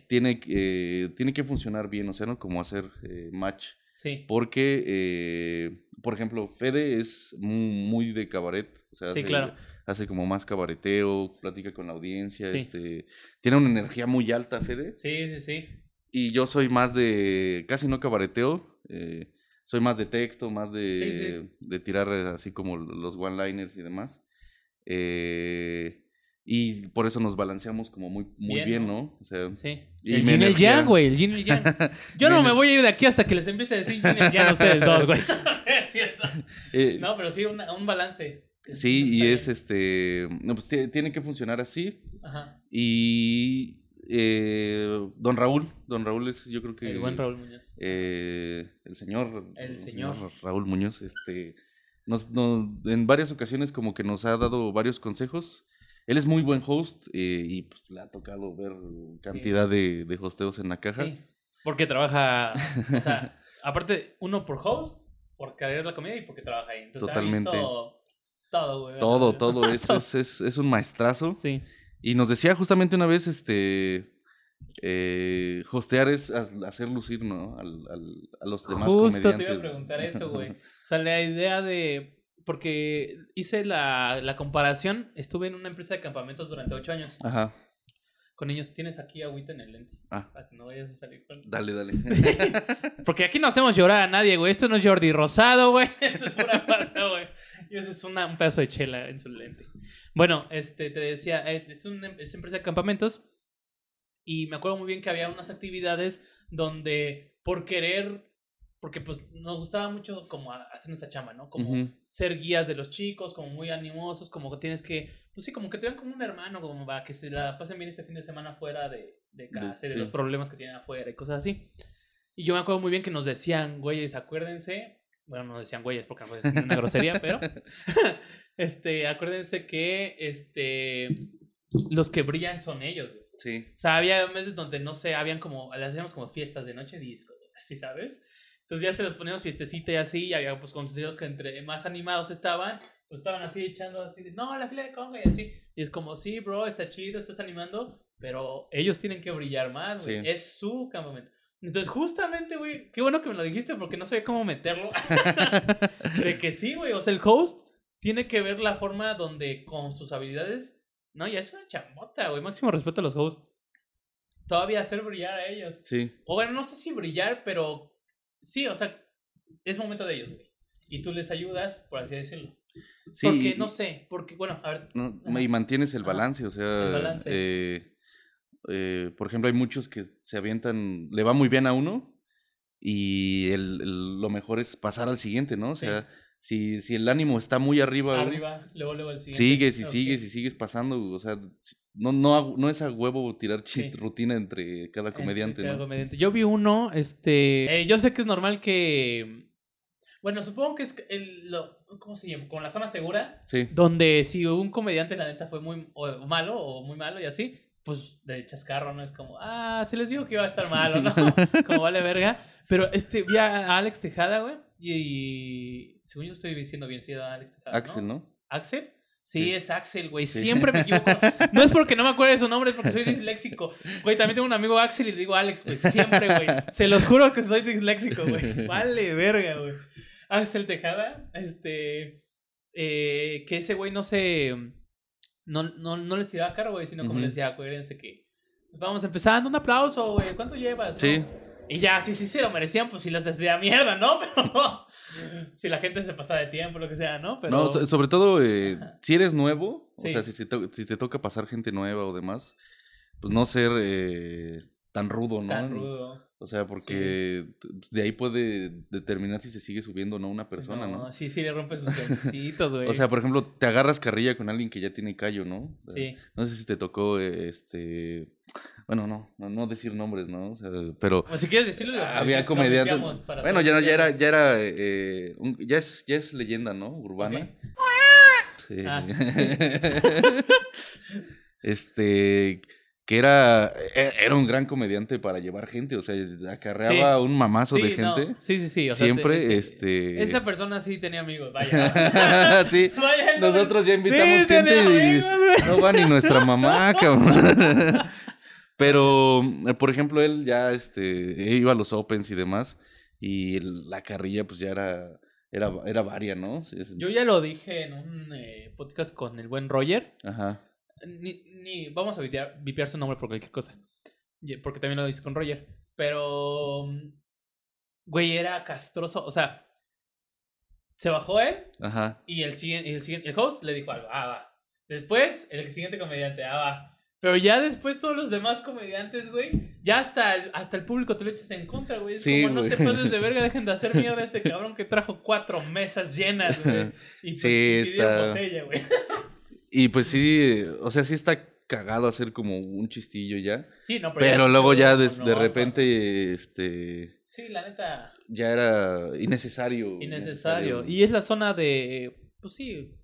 Tiene, eh, tiene que funcionar bien, o sea, ¿no? Como hacer eh, match. Sí. Porque, por ejemplo, Fede es muy, de cabaret. O sea, sí, hace, claro. hace como más cabareteo, platica con la audiencia. Este, tiene una energía muy alta, Fede. Sí, sí, sí. Y yo soy más de. casi no cabareteo. Eh, soy más de texto, más de, de tirar así como los one-liners y demás. Eh, y por eso nos balanceamos como muy, muy bien, ¿no? O sea, sí. el yin el yang, güey, el yin el yang. [LAUGHS] Yo no me voy a ir de aquí hasta que les empiece a decir yin el yang a ustedes dos, güey. [LAUGHS] [LAUGHS] es cierto. Eh, no, pero sí, un balance. Sí, y es este. No, pues tiene que funcionar así. Ajá. Y eh, don Raúl, don Raúl es yo creo que... El buen Raúl Muñoz. Eh, el señor... El señor. Raúl Muñoz, este... Nos, en varias ocasiones como que nos ha dado varios consejos. Él es muy buen host eh, y pues, le ha tocado ver cantidad de, de, hosteos en la caja. Sí, porque trabaja, o sea, [LAUGHS] aparte uno por host, por cargar la comida y porque trabaja ahí. Entonces, Totalmente. todo, güey. Todo, todo, [LAUGHS] es, es, es, es un maestrazo. Sí. Y nos decía justamente una vez, este, eh, hostear es hacer lucir, ¿no? Al, al, a los demás comediantes. Justo te iba a preguntar eso, güey. [LAUGHS] o sea, la idea de... Porque hice la, la comparación, estuve en una empresa de campamentos durante ocho años. Ajá. Con niños, tienes aquí agüita en el lente. Ah. Para que no vayas a salir con... Dale, dale. [LAUGHS] Porque aquí no hacemos llorar a nadie, güey. Esto no es Jordi Rosado, güey. [LAUGHS] Esto es pura pasa, güey. Y eso es una, un pedazo de chela en su lente. Bueno, este, te decía, eh, es una es empresa de campamentos y me acuerdo muy bien que había unas actividades donde por querer, porque pues nos gustaba mucho como hacer nuestra chama, ¿no? Como ser guías de los chicos, como muy animosos, como que tienes que, pues sí, como que te vean como un hermano, como para que se la pasen bien este fin de semana fuera de, de casa de, de los problemas que tienen afuera y cosas así. Y yo me acuerdo muy bien que nos decían, güeyes, acuérdense bueno, no decían güeyes porque no decir una grosería, pero [LAUGHS] [LAUGHS] este, acuérdense que este, los que brillan son ellos, güey. Sí. O sea, había meses donde, no sé, habían como, le hacíamos como fiestas de noche disco, así, ¿sabes? Entonces ya se los poníamos fiestecita y así, y había pues consejos que entre más animados estaban, pues estaban así echando así de, no, la fila de conga y así. Y es como, sí, bro, está chido, estás animando, pero ellos tienen que brillar más, güey. Es su campamento. Entonces, justamente, güey, qué bueno que me lo dijiste porque no sabía cómo meterlo. [LAUGHS] de que sí, güey, o sea, el host tiene que ver la forma donde con sus habilidades. No, ya es una chambota, güey. Máximo respeto a los hosts. Todavía hacer brillar a ellos. Sí. O bueno, no sé si brillar, pero sí, o sea, es momento de ellos, güey. Y tú les ayudas, por así decirlo. Sí, porque, no sé, porque, bueno, a ver. y mantienes el balance, o sea. El balance. Eh, eh, por ejemplo, hay muchos que se avientan, le va muy bien a uno y el, lo mejor es pasar al siguiente, ¿no? O sea, si, si el ánimo está muy arriba. Arriba, luego, luego el siguiente. Sigues y sigues y sigues pasando, o sea, no, no, no es a huevo tirar rutina entre cada comediante, cada comediante. Yo vi uno, este, eh, yo sé que es normal que, bueno, supongo que es el, lo, ¿cómo se llama? Con la zona segura. Sí. Donde si un comediante la neta fue muy malo o muy malo y así, pues de chascarro, ¿no? Es como, ah, se les dijo que iba a estar [LAUGHS] malo, ¿no? [LAUGHS] como vale verga. Pero este, vi a Alex Tejada, güey, y, según yo estoy diciendo bien, sí, Alex Tejada. Axel, ¿no? ¿Axel? Sí, es Axel, güey. Siempre me equivoco. No es porque no me acuerde de su nombre, es porque soy disléxico. Güey, también tengo un amigo Axel y le digo Alex, güey. Siempre, güey. Se los juro que soy disléxico, güey. Vale, verga, güey. Axel Tejada, este. Eh, que ese güey no se. No, no, no les tiraba cara, güey, sino como les decía, acuérdense que. Vamos empezando, un aplauso, güey. ¿Cuánto llevas? Sí. Y ya, sí, sí, sí lo merecían, pues si les decía mierda, ¿no? [LAUGHS] Pero si la gente se pasa de tiempo, lo que sea, ¿no? Pero... No, sobre todo, eh, si eres nuevo, o sea, si, si, te, toca pasar gente nueva o demás, pues no ser eh, tan rudo, ¿no? Tan rudo. O sea, porque de ahí puede determinar si se sigue subiendo o no una persona, ¿no? ¿no? Sí, sí, le rompe sus besitos, güey. o sea, por ejemplo, te agarras carrilla con alguien que ya tiene callo, ¿no? Sí. No sé si te tocó, este... Bueno, no, no, decir nombres, ¿no? O sea, pero... O si quieres decirlo... Había comediantes... Bueno, ya, ya era, ya era, eh, ya, es, ya es leyenda, ¿no? Urbana. Sí. Ah, [LAUGHS] este que era, e, era un gran comediante para llevar gente, o sea, acarreaba un mamazo de gente. Sí, sí, sí. Siempre, este... Esa persona sí tenía amigos, vaya. [LAUGHS] sí, [LAUGHS] nosotros ya invitamos gente y no va ni nuestra mamá, [LAUGHS] cabrón. Pero, por ejemplo, él ya este, iba a los Opens y demás, y la carrilla pues ya era, era, era varia, ¿no? Yo ya lo dije en un eh, podcast con el buen Roger. Ajá ni, ni vamos a vipear, su nombre por cualquier cosa. Porque también lo hice con Roger. Pero, mm, güey, era castroso. O sea, se bajó él. Ajá. Y el siguiente, el siguiente, el host le dijo algo. Ah, va. Después, el siguiente comediante. Ah, va. Pero ya después todos los demás comediantes, güey, ya hasta el, hasta el público te lo echas en contra, güey. Es como no te pases de verga, dejen de hacer mierda a este cabrón que trajo cuatro mesas llenas, güey. [LAUGHS] Y, sí, está... botella, güey. [LAUGHS] Y pues sí, o sea, sí está cagado hacer como un chistillo ya. Sí, no, pero, pero luego ya de, de repente, este... Sí, la neta. Ya era innecesario. Innecesario. Y es la zona de, pues sí,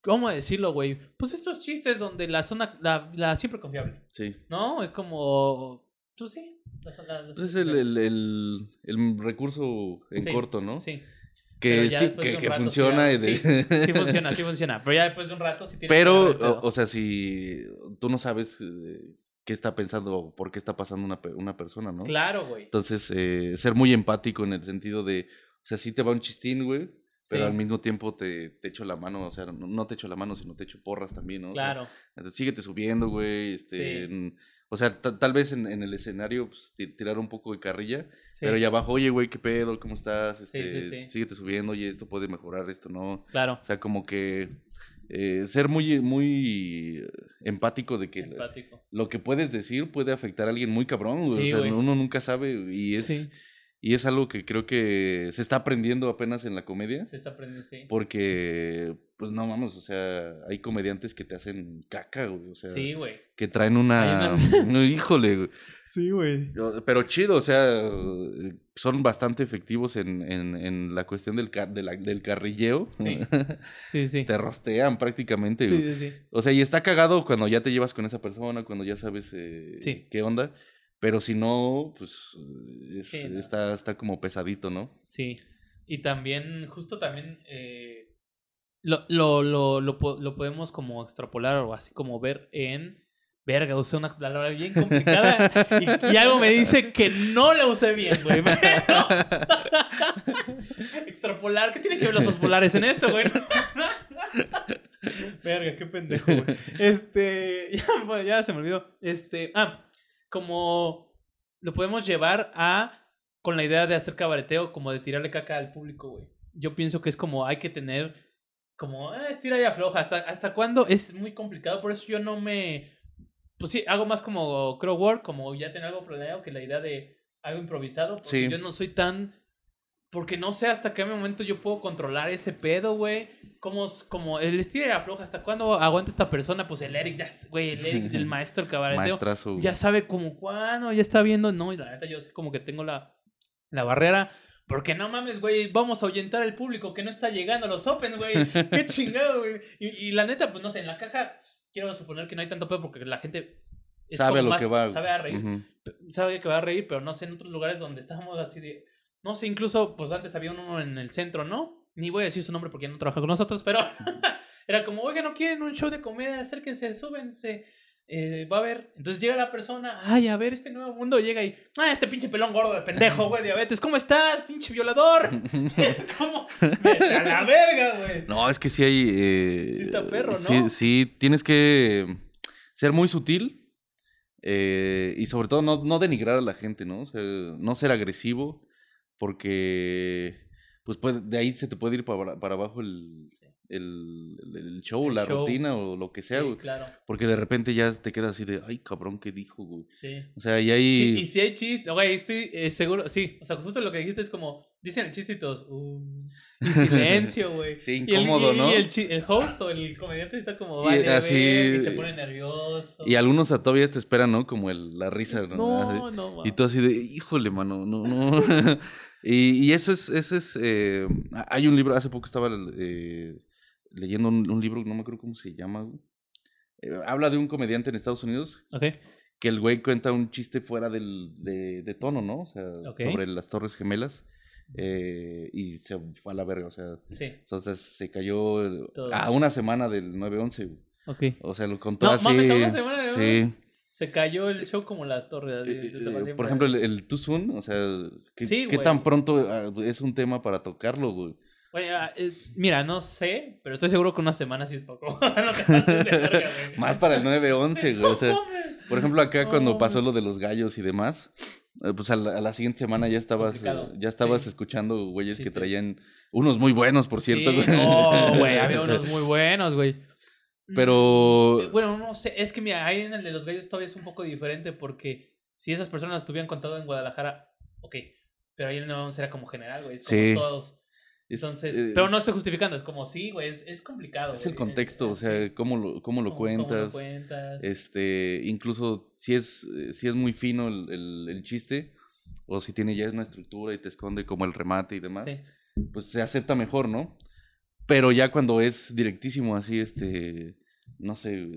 ¿cómo decirlo, güey? Pues estos chistes donde la zona, la, la siempre confiable. Sí. ¿No? Es como, pues sí. La, pues es el, el, el, el, recurso en corto, ¿no? Sí. Que sí, que, funciona. Sí, [LAUGHS] sí, funciona, sí funciona. Pero ya después de un rato sí tiene Pero, o, sea, si tú no sabes eh, qué está pensando o por qué está pasando una, una persona, ¿no? Claro, güey. Entonces, eh, ser muy empático en el sentido de, o sea, sí te va un chistín, güey. Pero al mismo tiempo te, te echo la mano, o sea, no, te echo la mano, sino te echo porras también, ¿no? Claro. O sea, síguete subiendo, güey. Este, o sea, tal vez en, en, el escenario pues, tirar un poco de carrilla, pero ya abajo, oye, güey, ¿qué pedo? ¿Cómo estás? Este, síguete subiendo, oye, esto puede mejorar, esto no. Claro. O sea, como que eh, ser muy, muy empático de que lo que puedes decir puede afectar a alguien muy cabrón. o sea, uno nunca sabe y es y es algo que creo que se está aprendiendo apenas en la comedia. Se está aprendiendo, sí. Porque, pues no vamos, o sea, hay comediantes que te hacen caca, güey. O sea, sí, güey. Que traen una. [LAUGHS] Híjole, güey. Sí, güey. Pero chido, o sea, son bastante efectivos en, en, en la cuestión del, del carrilleo. Sí. [LAUGHS] sí, sí. Te rostean prácticamente, güey. Sí, sí, sí. O sea, y está cagado cuando ya te llevas con esa persona, cuando ya sabes eh, qué onda. Pero si no, pues está, está como pesadito, ¿no? Sí. Y también, justo también, eh, lo, lo, lo, lo, podemos como extrapolar o así como ver en... Verga, usé una palabra bien complicada y, algo me dice que no la usé bien, güey. [LAUGHS] [LAUGHS] Extrapolar, ¿qué tiene que ver los polares en esto, güey? [LAUGHS] Verga, qué pendejo, güey. Este, ya, ya se me olvidó. Este, ah, como lo podemos llevar a con la idea de hacer cabareteo, como de tirarle caca al público, güey. Yo pienso que es como hay que tener como eh, estira y afloja hasta hasta cuándo es muy complicado, por eso yo no me pues sí, hago más como crowd work, como ya tener algo planeado que la idea de algo improvisado, porque yo no soy tan Porque no sé hasta qué momento yo puedo controlar ese pedo, güey. Como, como el estilo era floja, ¿hasta cuándo aguanta esta persona? Pues el Eric, ya, güey, el Eric, el [LAUGHS] maestro, el cabareteo. Ya sabe como cuándo, ya está viendo. No, y la neta, yo sé como que tengo la, la barrera. Porque no mames, güey, vamos a ahuyentar al público que no está llegando a los Open, güey. Qué [LAUGHS] chingado, güey. Y, la neta, pues no sé, en la caja quiero suponer que no hay tanto pedo porque la gente sabe lo que va. Sabe a reír. Sabe que va a reír, pero no sé, en otros lugares donde estábamos así de no sé, incluso, pues antes había uno en el centro, ¿no? Ni voy a decir su nombre porque no trabaja con nosotros, pero [LAUGHS] era como, oiga, ¿no quieren un show de comedia? Acérquense, súbense. Eh, va a ver. Entonces llega la persona, ay, a ver, este nuevo mundo llega y, ah, este pinche pelón gordo de pendejo, güey, diabetes, ¿cómo estás, pinche violador? [LAUGHS] es como, a la verga, güey. No, es que sí hay. Eh, sí está perro, ¿no? Sí, sí, tienes que ser muy sutil eh, y sobre todo no, no denigrar a la gente, ¿no? O sea, no ser agresivo porque pues de ahí se te puede ir para, para abajo el, el, el, show, la rutina o lo que sea, sí, Claro. Porque de repente ya te quedas así de, ay, cabrón, ¿qué dijo, güey? Sí. O sea, y ahí... y si hay chistes, güey, estoy eh, seguro, sí, o sea, justo lo que dijiste es como, dicen el chiste y todos, uh, y silencio, güey. [LAUGHS] sí, incómodo, ¿no? Y el, el, host o el comediante está como, vale, y, así, y se pone nervioso. Y algunos todavía te esperan, ¿no? Como el, la risa, ¿no? No, no, Y tú así de, híjole, mano, no, no... [LAUGHS] [LAUGHS] Y, y eso es, ese es, eh, hay un libro, hace poco estaba eh, leyendo un, libro, no me acuerdo cómo se llama, eh, habla de un comediante en Estados Unidos. Que el güey cuenta un chiste fuera del, de, de tono, ¿no? O sea, sobre las Torres Gemelas. y se fue a la verga, o sea. Sí. Entonces se cayó a una semana del 9-11. Ok. O sea, lo contó no, así. Mames, a una semana de Sí. Se cayó el show como las torres. Eh, eh, por ejemplo, el, el Too Soon, o sea, ¿qué, tan pronto ah, es un tema para tocarlo, güey? Ah, eh, mira, no sé, pero estoy seguro que una semana sí es poco. [LAUGHS] [LAUGHS] Más para el 9-11, güey. O sea, por ejemplo, acá cuando pasó lo de los gallos y demás, pues a la, siguiente semana ya estabas, ya estabas escuchando güeyes que traían unos muy buenos, por cierto. Güey. No, güey, había [LAUGHS] unos muy buenos, güey. Pero. Eh, bueno, no sé, es que mira, ahí en el de los gallos todavía es un poco diferente porque si esas personas tuvieran contado en Guadalajara, ok. Pero ahí en el era como general, güey. Sí. Como todos. Entonces, pero no estoy justificando, es como sí, güey, es, complicado. Es el contexto, o sea, cómo lo, cómo lo cuentas. Este, incluso si es, si es muy fino el, el, chiste, o si tiene ya una estructura y te esconde como el remate y demás, pues se acepta mejor, ¿no? Pero ya cuando es directísimo así, este, no sé,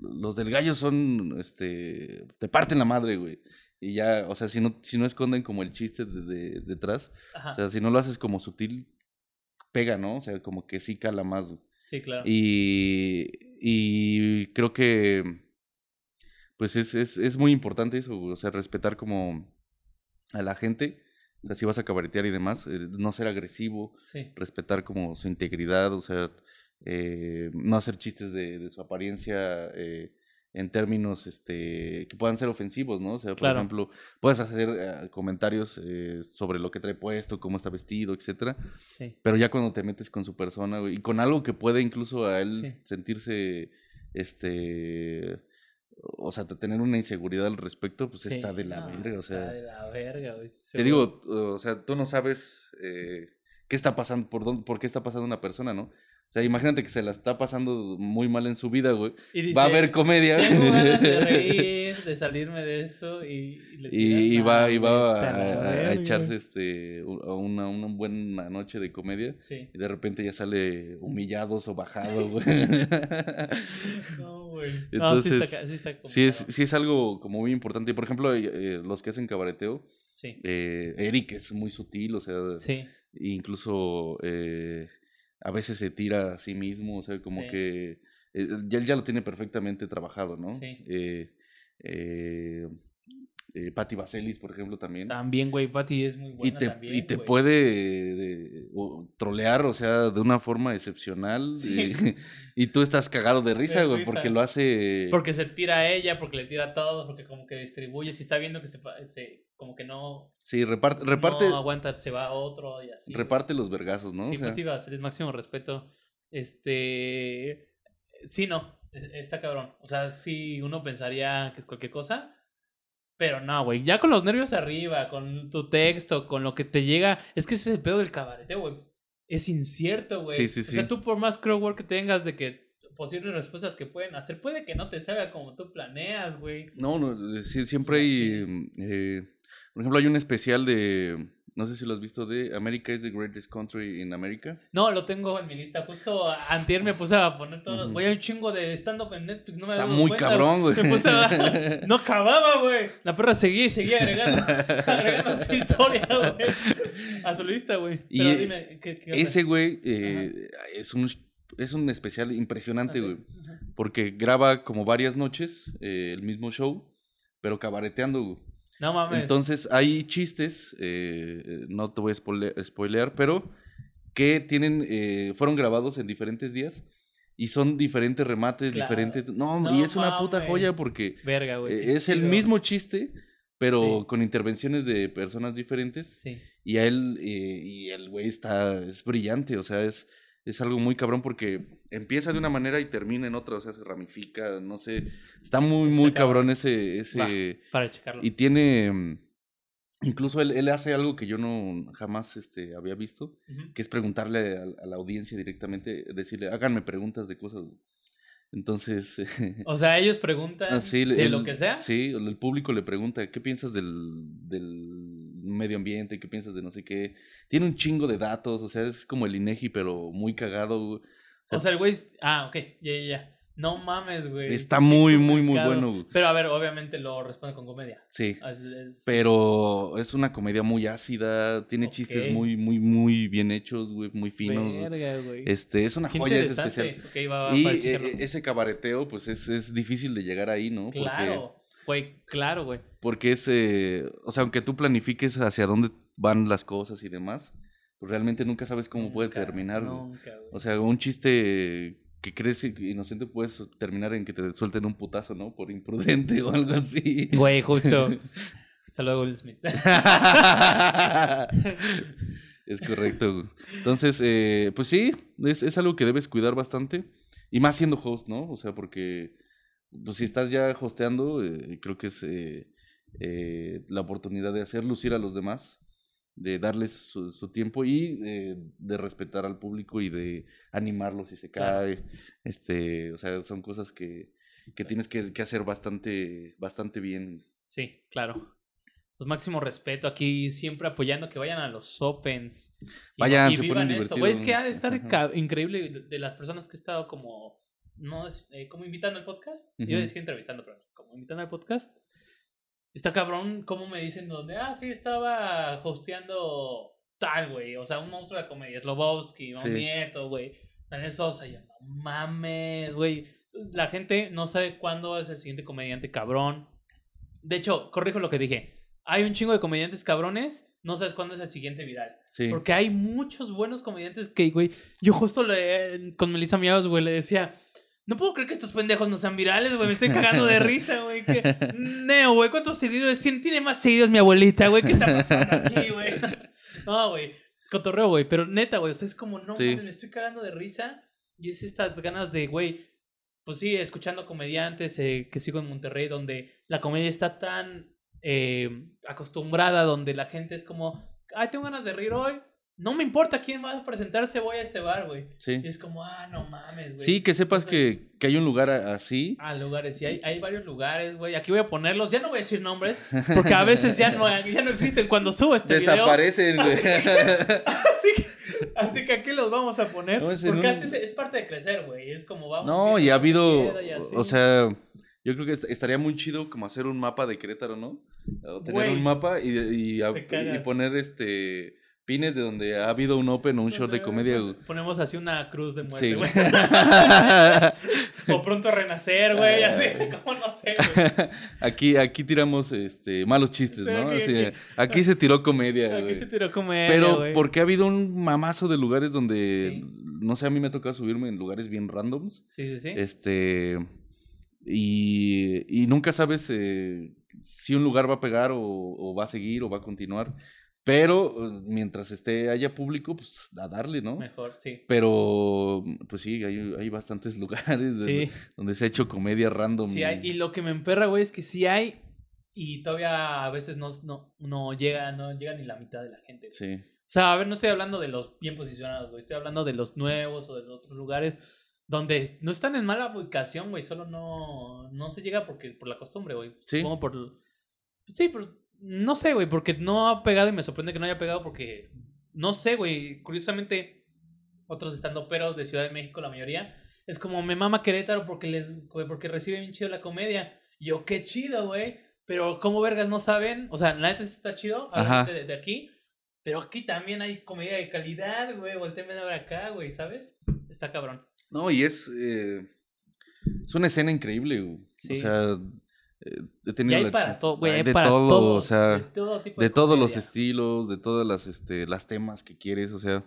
los del gallo son, este, te parten la madre, güey. Y ya, o sea, si no, si no esconden como el chiste de, detrás, o sea, si no lo haces como sutil, pega, ¿no? O sea, como que sí cala más. Sí, claro. Y, y creo que, pues es, es, es muy importante eso, o sea, respetar como a la gente si vas a cabaretear y demás, eh, no ser agresivo, respetar como su integridad, o sea, eh, no hacer chistes de, su apariencia eh, en términos este, que puedan ser ofensivos, ¿no? O sea, por ejemplo, puedes hacer comentarios sobre lo que trae puesto, cómo está vestido, etcétera, pero ya cuando te metes con su persona y con algo que puede incluso a él sentirse, este o sea, tener una inseguridad al respecto, pues está de la verga, o sea. Está de la verga, güey. Te digo, o sea, tú no sabes eh, qué está pasando, por, dónde, por qué está pasando una persona, ¿no? O sea, imagínate que se la está pasando muy mal en su vida, güey. va a haber comedia. Tengo ganas de reír, [LAUGHS] de salirme de esto y... Y, va, y va a, echarse este, una, una buena noche de comedia. Sí. Y de repente ya sale humillados o bajado, güey. [LAUGHS] no, güey. [LAUGHS] Entonces, sí, es, sí es algo como muy importante. Por ejemplo, eh, eh, los que hacen cabareteo. Sí. Eh, Eric es muy sutil, o sea... Sí. Incluso... Eh, a veces se tira a sí mismo, o sea, como que eh, él ya lo tiene perfectamente trabajado, ¿no? Sí. Eh, eh, eh, Patti Vaselis, por ejemplo, también. También, güey, Patti es muy buena Y te, también, y te puede trolear, o sea, de una forma excepcional. [LAUGHS] Y, tú estás cagado de risa, güey, porque lo hace... Porque se tira a ella, porque le tira a todos, porque como que distribuye, si está viendo que se, se como que no... Sí, reparte... reparte no aguanta, se va a otro y así. Reparte los vergazos, ¿no? Sí, o sea... el máximo respeto. Este... Sí, no, e, está cabrón. O sea, si uno pensaría que es cualquier cosa Pero no, güey. Ya con los nervios arriba, con tu texto, con lo que te llega. Es que ese es el pedo del cabaret, güey. Es incierto, güey. Sí, sí, sí. O sea, tú por más crowdwork que tengas de que posibles respuestas que pueden hacer, puede que no te salga como tú planeas, güey. No, no, sí, siempre hay. Eh, por ejemplo, hay un especial de no sé si lo has visto de America is the greatest country in America. No, lo tengo en mi lista. Justo antier me puse a poner todos. Voy a un chingo de stand-up en Netflix. No me Está muy cabrón, güey. Me puse a... [LAUGHS] No acababa, güey. La perra seguía y seguía agregando, [LAUGHS] agregando su historia, güey. A su lista, güey. Pero y dime, ¿qué, qué ese güey eh, es un es un especial impresionante, güey. Porque graba como varias noches eh, el mismo show, pero cabareteando, güey. No mames. Entonces hay chistes, eh, no te voy a spoilear, pero que tienen, eh, fueron grabados en diferentes días y son diferentes remates, diferentes... No, y es una puta joya porque Verga, eh, es el mismo chiste, pero con intervenciones de personas diferentes. Sí. Y a él, y el güey está, es brillante, o sea, es es algo muy cabrón porque empieza de una manera y termina en otra, o sea, se ramifica, no sé. Está muy, muy cabrón, ese... ese para checarlo. Y tiene... Mm, incluso él, él, hace algo que yo no jamás este, había visto, que es preguntarle a, la audiencia directamente, decirle, háganme preguntas de cosas. Entonces... [LAUGHS] o sea, ellos preguntan ah, de lo que sea. Sí, el público le pregunta, ¿qué piensas del, del medio ambiente, qué piensas de no sé qué. Tiene un chingo de datos, o sea, es como el INEGI, pero muy cagado. O sea, el güey. Ah, ok, ya, ya, ya. No mames, güey. Está muy, muy, muy bueno. Pero a ver, obviamente lo responde con comedia. Sí. Pero es una comedia muy ácida, tiene chistes muy, muy, muy bien hechos, güey, muy finos. Verga, güey. Este, es una joya, es especial. y e, ese cabareteo, pues es, es, difícil de llegar ahí, ¿no? Claro. Güey, claro, güey. Porque es, eh, o sea, aunque tú planifiques hacia dónde van las cosas y demás, pues realmente nunca sabes cómo puede terminar. Nunca, o sea, un chiste que crees inocente puedes terminar en que te suelten un putazo, ¿no? Por imprudente [LAUGHS] o algo así. Güey, justo. [LAUGHS] Saludos Will Smith. [LAUGHS] es correcto. Entonces, eh, pues sí, es, es algo que debes cuidar bastante. Y más siendo host, ¿no? O sea, porque pues si estás ya hosteando, eh, creo que es eh, eh, la oportunidad de hacer lucir a los demás, de darles su, tiempo y de respetar al público y de animarlos si se cae. Este, o sea, son cosas que, que tienes que, que, hacer bastante, bastante bien. Sí, claro. Pues máximo respeto aquí, siempre apoyando que vayan a los Opens. vayan, y se vivan esto. es que ha de estar increíble de las personas que he estado como no es eh, como invitando al podcast. Yo decía entrevistando, pero como invitando al podcast. Está cabrón cómo me dicen donde, ah, sí, estaba hosteando tal, güey. O sea, un monstruo de comedia. Slobowski, un nieto, güey. Daniel Sosa. Yo, no mames, güey. La gente no sabe cuándo es el siguiente comediante cabrón. De hecho, corrijo lo que dije. Hay un chingo de comediantes cabrones. No sabes cuándo es el siguiente viral. Porque hay muchos buenos comediantes que, güey. Yo justo le, con Melissa Miados, güey, le decía no puedo creer que estos pendejos no sean virales, güey. Me estoy cagando de risa, güey. Neo, güey. ¿Cuántos seguidores tiene? Tiene más seguidores mi abuelita, güey. ¿Qué está pasando aquí, [LAUGHS] güey? No, güey. Cotorreo, güey. Pero neta, güey. Ustedes como, no, me estoy cagando de risa. Y es estas ganas de, güey. Pues sí, escuchando comediantes eh, que sigo en Monterrey, donde la comedia está tan eh, acostumbrada, donde la gente es como, ay, tengo ganas de reír hoy no me importa quién va a presentarse, voy a este bar, güey. Sí. Y es como, ah, no mames, güey. Sí, que sepas que, que, hay un lugar así. Ah, lugares, sí, hay, hay varios lugares, güey. Aquí voy a ponerlos, ya no voy a decir nombres, [LAUGHS] porque a veces ya no, ya no existen cuando subo este Desaparecen, güey. Así que, así, que, aquí los vamos a poner, porque así es, parte de crecer, güey. Es como vamos. No, y ha habido, o sea... Yo creo que estaría muy chido como hacer un mapa de Querétaro, ¿no? O tener un mapa y, y, y poner este pines de donde ha habido un open o un short de comedia. Ponemos así una cruz de muerte, güey. [LAUGHS] o pronto renacer, güey, así, como no sé, [LAUGHS] Aquí, aquí tiramos este malos chistes, ¿no? Aquí, se tiró comedia, Aquí se tiró comedia, Pero porque ha habido un mamazo de lugares donde, no sé, a mí me ha tocado subirme en lugares bien randoms. Sí, sí, sí. Este, y, y nunca sabes eh, si un lugar va a pegar o, o va a seguir o va a continuar. Pero eh, mientras esté haya público, pues a darle, ¿no? Mejor, sí. Pero, pues sí, hay, hay bastantes [LAUGHS] lugares donde se ha hecho comedia random. Sí, hay, y lo que me emperra, güey, es que sí hay y todavía a veces no, no, no llega, no llega ni la mitad de la gente. Sí. O sea, a ver, no estoy hablando de los bien posicionados, güey. Estoy hablando de los nuevos o de los otros lugares donde no están en mala ubicación, güey. Solo no, no se llega porque por la costumbre, güey. Sí. Supongo por... Sí, pero no sé, güey, porque no ha pegado y me sorprende que no haya pegado porque... No sé, güey. Curiosamente, otros estando peros de Ciudad de México, la mayoría, es como me mama Querétaro porque les porque recibe bien chido la comedia. Y yo, qué chido, güey. Pero como vergas no saben, o sea, la neta está chido, de, de aquí, pero aquí también hay comedia de calidad, güey. Volteenme a ver acá, güey, ¿sabes? Está cabrón. No, y es. eh, es una escena increíble, güey. Sí. O sea, he tenido la para todo, hay de para todo, todo. o sea, de todo tipo de todos los estilos, de todas las, este, las temas que quieres, o sea,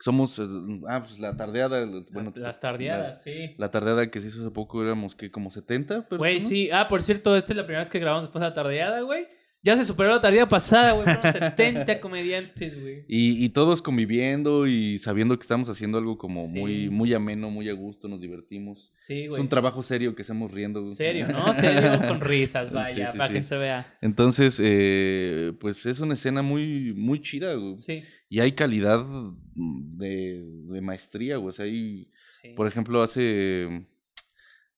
somos, eh, ah, pues la tardeada, bueno, Las la- tardeadas, sí. La, tardeada que se hizo hace poco éramos que como 70 personas. Güey, sí. Ah, por cierto, esta es la primera vez que grabamos después de la tardeada, güey. Ya se superó la tardeada pasada, güey. Fueron 70 [LAUGHS] comediantes, güey. Y, y todos conviviendo y sabiendo que estamos haciendo algo como Sí. muy, muy ameno, muy a gusto, nos divertimos. Sí, Es güey. un trabajo serio que estamos riendo. güey. Serio, [LAUGHS] ¿no? Serio, con risas, vaya, sí, para que se vea. Entonces, eh, pues es una escena muy, muy chida, güey. Sí, Y hay calidad de, de maestría, güey. O sea, hay, sí. por ejemplo, hace,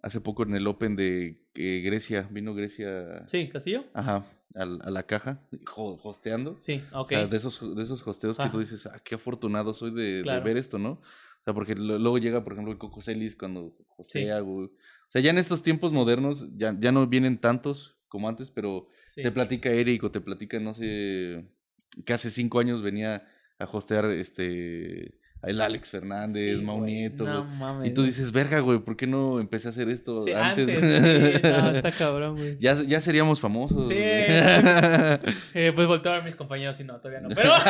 hace poco en el Open de eh, Grecia, vino Grecia Sí, ¿Castillo? ajá, a, la caja, ho- hosteando. Sí, ok. O sea, de esos, de esos hosteos que tú dices, ah, qué afortunado soy de, ver esto, ¿no? O sea, porque luego llega, por ejemplo, el Coco Celis cuando hostea, güey. O sea, ya en estos tiempos modernos ya, ya no vienen tantos como antes, pero sí. te platica Eric o te platica, no sé, que hace cinco años venía a hostear este el Alex Fernández, Sí, Mau. Nieto, No mames. Y tú dices, verga, güey, ¿por qué no empecé a hacer esto Sí, antes? antes. sí, no, [LAUGHS] está cabrón, güey. ya, ya seríamos famosos. Sí. [LAUGHS] Eh, pues volteo a ver a mis compañeros y no, todavía no. Pero. [LAUGHS]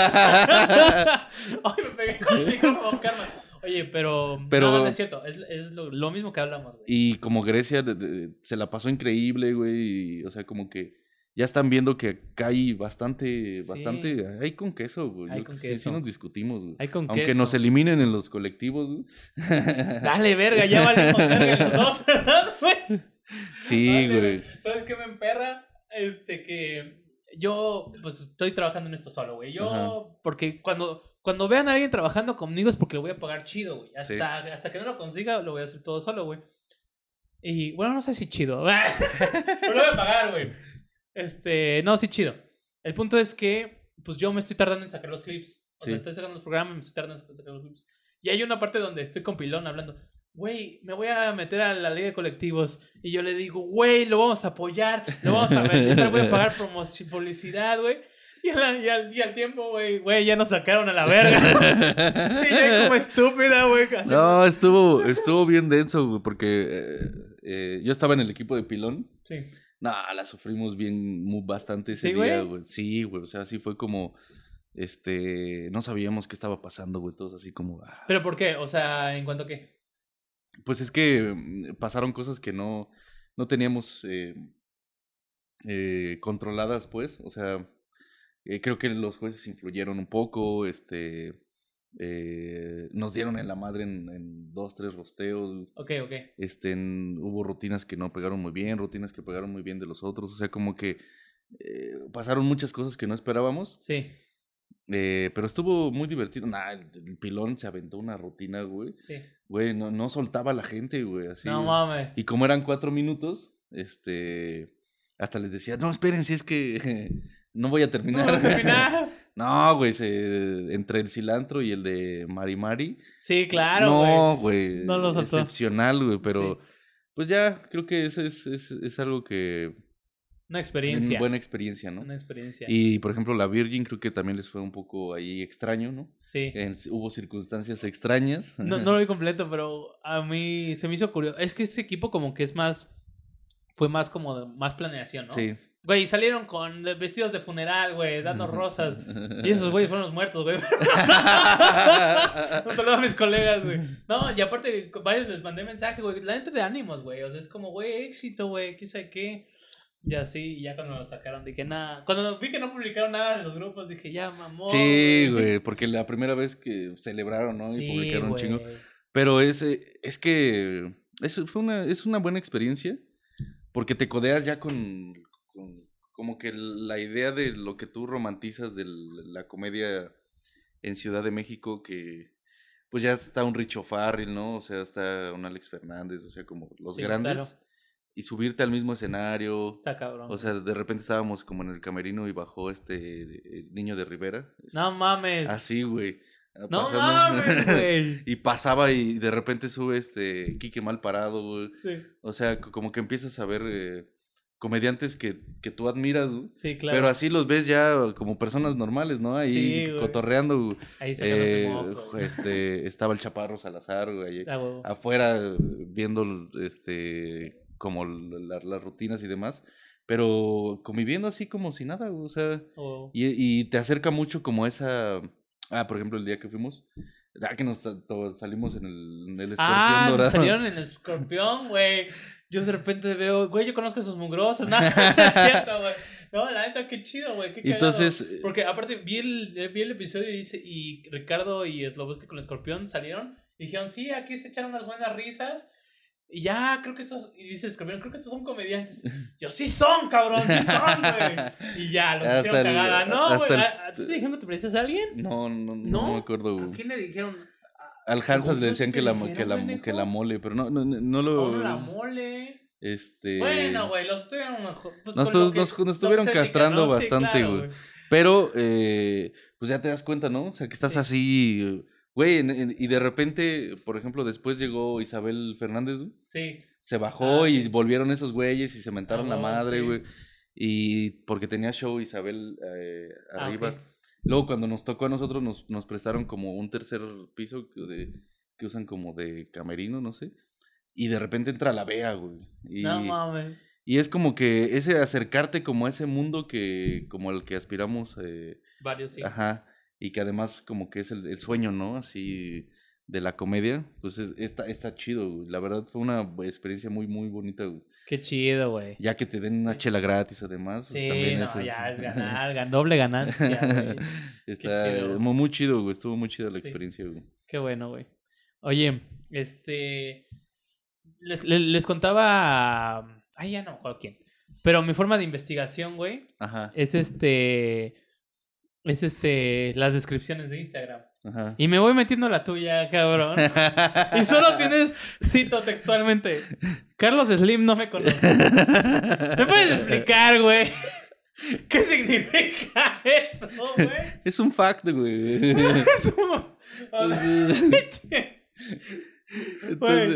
Ay, me pegué con el micrófono, karma. Oye, pero. Pero- No, no es cierto. Es, es lo, lo mismo que hablamos, güey. Y como Grecia de- de- se la pasó increíble, güey. y, o sea, como que ya están viendo que acá hay bastante, Sí. bastante. Hay con queso, güey. Hay Yo con creo que sí, sí queso. nos discutimos, güey. Hay con Aunque queso. nos eliminen en los colectivos, güey. [LAUGHS] Dale, verga, ya valimos verga los dos, ¿verdad, güey? Sí, güey. ¿Sabes qué me emperra? Este que yo pues estoy trabajando en esto solo, güey. Yo Ajá. porque cuando cuando vean a alguien trabajando conmigo es porque le voy a pagar chido, güey. Sí. Hasta, hasta que no lo consiga lo voy a hacer todo solo, güey. Y bueno, no sé si chido. [LAUGHS] Pero lo voy a pagar, güey. Este, no, sí chido. El punto es que pues yo me estoy tardando en sacar los clips. O Sí. sea, estoy sacando los programas y me estoy tardando en sacar los clips. Y hay una parte donde estoy con Pilón hablando, güey, me voy a meter a la ley de colectivos. Y yo le digo, güey, lo vamos a apoyar, lo vamos a realizar, voy a pagar publicidad, güey. Y, a la- y al, y al tiempo, güey, güey, ya nos sacaron a la verga. [LAUGHS] y yo como estúpida, güey. No, estuvo, estuvo bien denso, güey, porque eh, eh, yo estaba en el equipo de pilón. Sí. No, la sufrimos bien muy, bastante ese ¿Sí, día, güey? güey. Sí, güey. O sea, sí fue como. Este. No sabíamos qué estaba pasando, güey. Todos así como. ah. ¿Pero por qué? O sea, ¿en cuanto a qué? Pues es que mm, pasaron cosas que no, no teníamos eh, eh, controladas, pues. O sea, eh, creo que los jueces influyeron un poco. Este. Eh, nos dieron en la madre en, en dos, tres rosteos. Ok, ok. Este, en- hubo rutinas que no pegaron muy bien, rutinas que pegaron muy bien de los otros. O sea, como que eh, pasaron muchas cosas que no esperábamos. Sí, eh, pero estuvo muy divertido. Nah, el, el pilón se aventó una rutina, güey. sí. Güey, no, no soltaba a la gente, güey. Así, no güey. mames. Y como eran cuatro minutos, este. Hasta les decía, no, esperen, si es que [LAUGHS] no voy a terminar. No, terminar. [LAUGHS] no, güey, se- entre el cilantro y el de Mari Mari. Sí, claro, güey. no, güey. No lo soltó. Excepcional, güey, pero. Sí. Pues ya, creo que ese es, es, es algo que. Una Una experiencia. buena experiencia, ¿no? Una experiencia. Y por ejemplo, la Virgin creo que también les fue un poco ahí extraño, ¿no? Sí. En- hubo circunstancias extrañas. No, no lo vi completo, pero a mí se me hizo curioso. Es que ese equipo como que es más... Fue más como de más planeación, ¿no? Sí. Güey, salieron con vestidos de funeral, güey, dando [LAUGHS] rosas. Y esos güeyes fueron los muertos, güey. [LAUGHS] Un saludo a mis colegas, güey. No, y aparte, varios les mandé mensaje, güey. La gente de ánimos, güey. O sea, es como, güey, éxito, güey, qué sé qué. Y así, y ya cuando lo sacaron, dije, nada. Cuando vi que no publicaron nada en los grupos, dije, ya, mamón. Sí, güey, porque la primera vez que celebraron, ¿no? Y Sí, publicaron un chingo. Pero es, eh, es que es, fue una, es una buena experiencia porque te codeas ya con, con, como que la idea de lo que tú romantizas de la comedia en Ciudad de México, que pues ya está un Richo Farrell, ¿no? O sea, está un Alex Fernández, o sea, como los grandes. Y subirte al mismo escenario. Está cabrón. O sea, de repente estábamos como en el camerino y bajó este niño de Rivera. No mames. Así, güey. No mames, [LAUGHS] güey. y pasaba y de repente sube este Quique mal parado, güey. Sí. O sea, como que empiezas a ver eh, comediantes que, que tú admiras, güey. Sí, claro. Pero así los ves ya como personas normales, ¿no? Ahí cotorreando. Ahí eh, este [LAUGHS] Estaba el Chaparro Salazar, güey. afuera viendo este como las rutinas y demás. Pero conviviendo así como si nada, o sea. Oh. Y, y te acerca mucho como esa Ah, por ejemplo, el día que fuimos. Ah, que nos salimos en el, en el escorpión ah, dorado. salieron en el escorpión, güey. [LAUGHS] Yo de repente veo, güey, yo conozco a esos mugrosos. [LAUGHS] No, es cierto, güey. No, la neta, qué chido, güey. Qué Entonces. Eh, Porque aparte vi el, vi el episodio y dice, y Ricardo y Sloboski con el escorpión salieron. Y dijeron, sí, aquí se echaron unas buenas risas. Y ya, creo que estos, y dices, creo que estos son comediantes. [LAUGHS] Yo, sí son, cabrón, sí son, güey. Y ya, los hicieron cagada. No, güey, ¿a, ti te dijeron que te parecías a alguien? No, no, no, me acuerdo, güey. ¿A quién le dijeron? Al Hansas le decían que la, que, la, que la mole, pero no, no, no lo... No, la mole. Este... Bueno, güey, los estuvieron... Pues, nos, nos, nos, estuvieron castrando bastante, güey. Pero, eh, pues ya te das cuenta, ¿no? O sea, que estás así Güey, y de repente, por ejemplo, después llegó Isabel Fernández, güey. Sí. Se bajó ah, y volvieron esos güeyes y se mentaron la madre, güey. Y porque tenía show Isabel eh, ah, arriba. Luego cuando nos tocó a nosotros nos, nos prestaron como un tercer piso de, que usan como de camerino, no sé. Y de repente entra la Bea, güey. Y, no mames. Y es como que ese acercarte como a ese mundo que, como al que aspiramos. Eh, Varios, sí. Ajá y que además como que es el, el sueño, ¿no? Así de la comedia, pues está, está chido, güey. La verdad fue una experiencia muy, muy bonita, güey. Qué chido, güey. Ya que te den una chela gratis, además. Pues, sí, también no, ya es ganar, [LAUGHS] doble ganancia, [LAUGHS] güey. Está chido. Muy, chido, güey. Estuvo muy chida la experiencia, güey. Qué bueno, güey. Oye, este... Les, les, contaba... Ay, ya no me quién. Pero mi forma de investigación, güey, Ajá. es este es este las descripciones de Instagram. Y me voy metiendo la tuya, cabrón. y solo tienes, cito textualmente, Carlos Slim no me conoce. ¿Me puedes explicar, güey? ¿Qué significa eso, güey? Es un fact, güey. es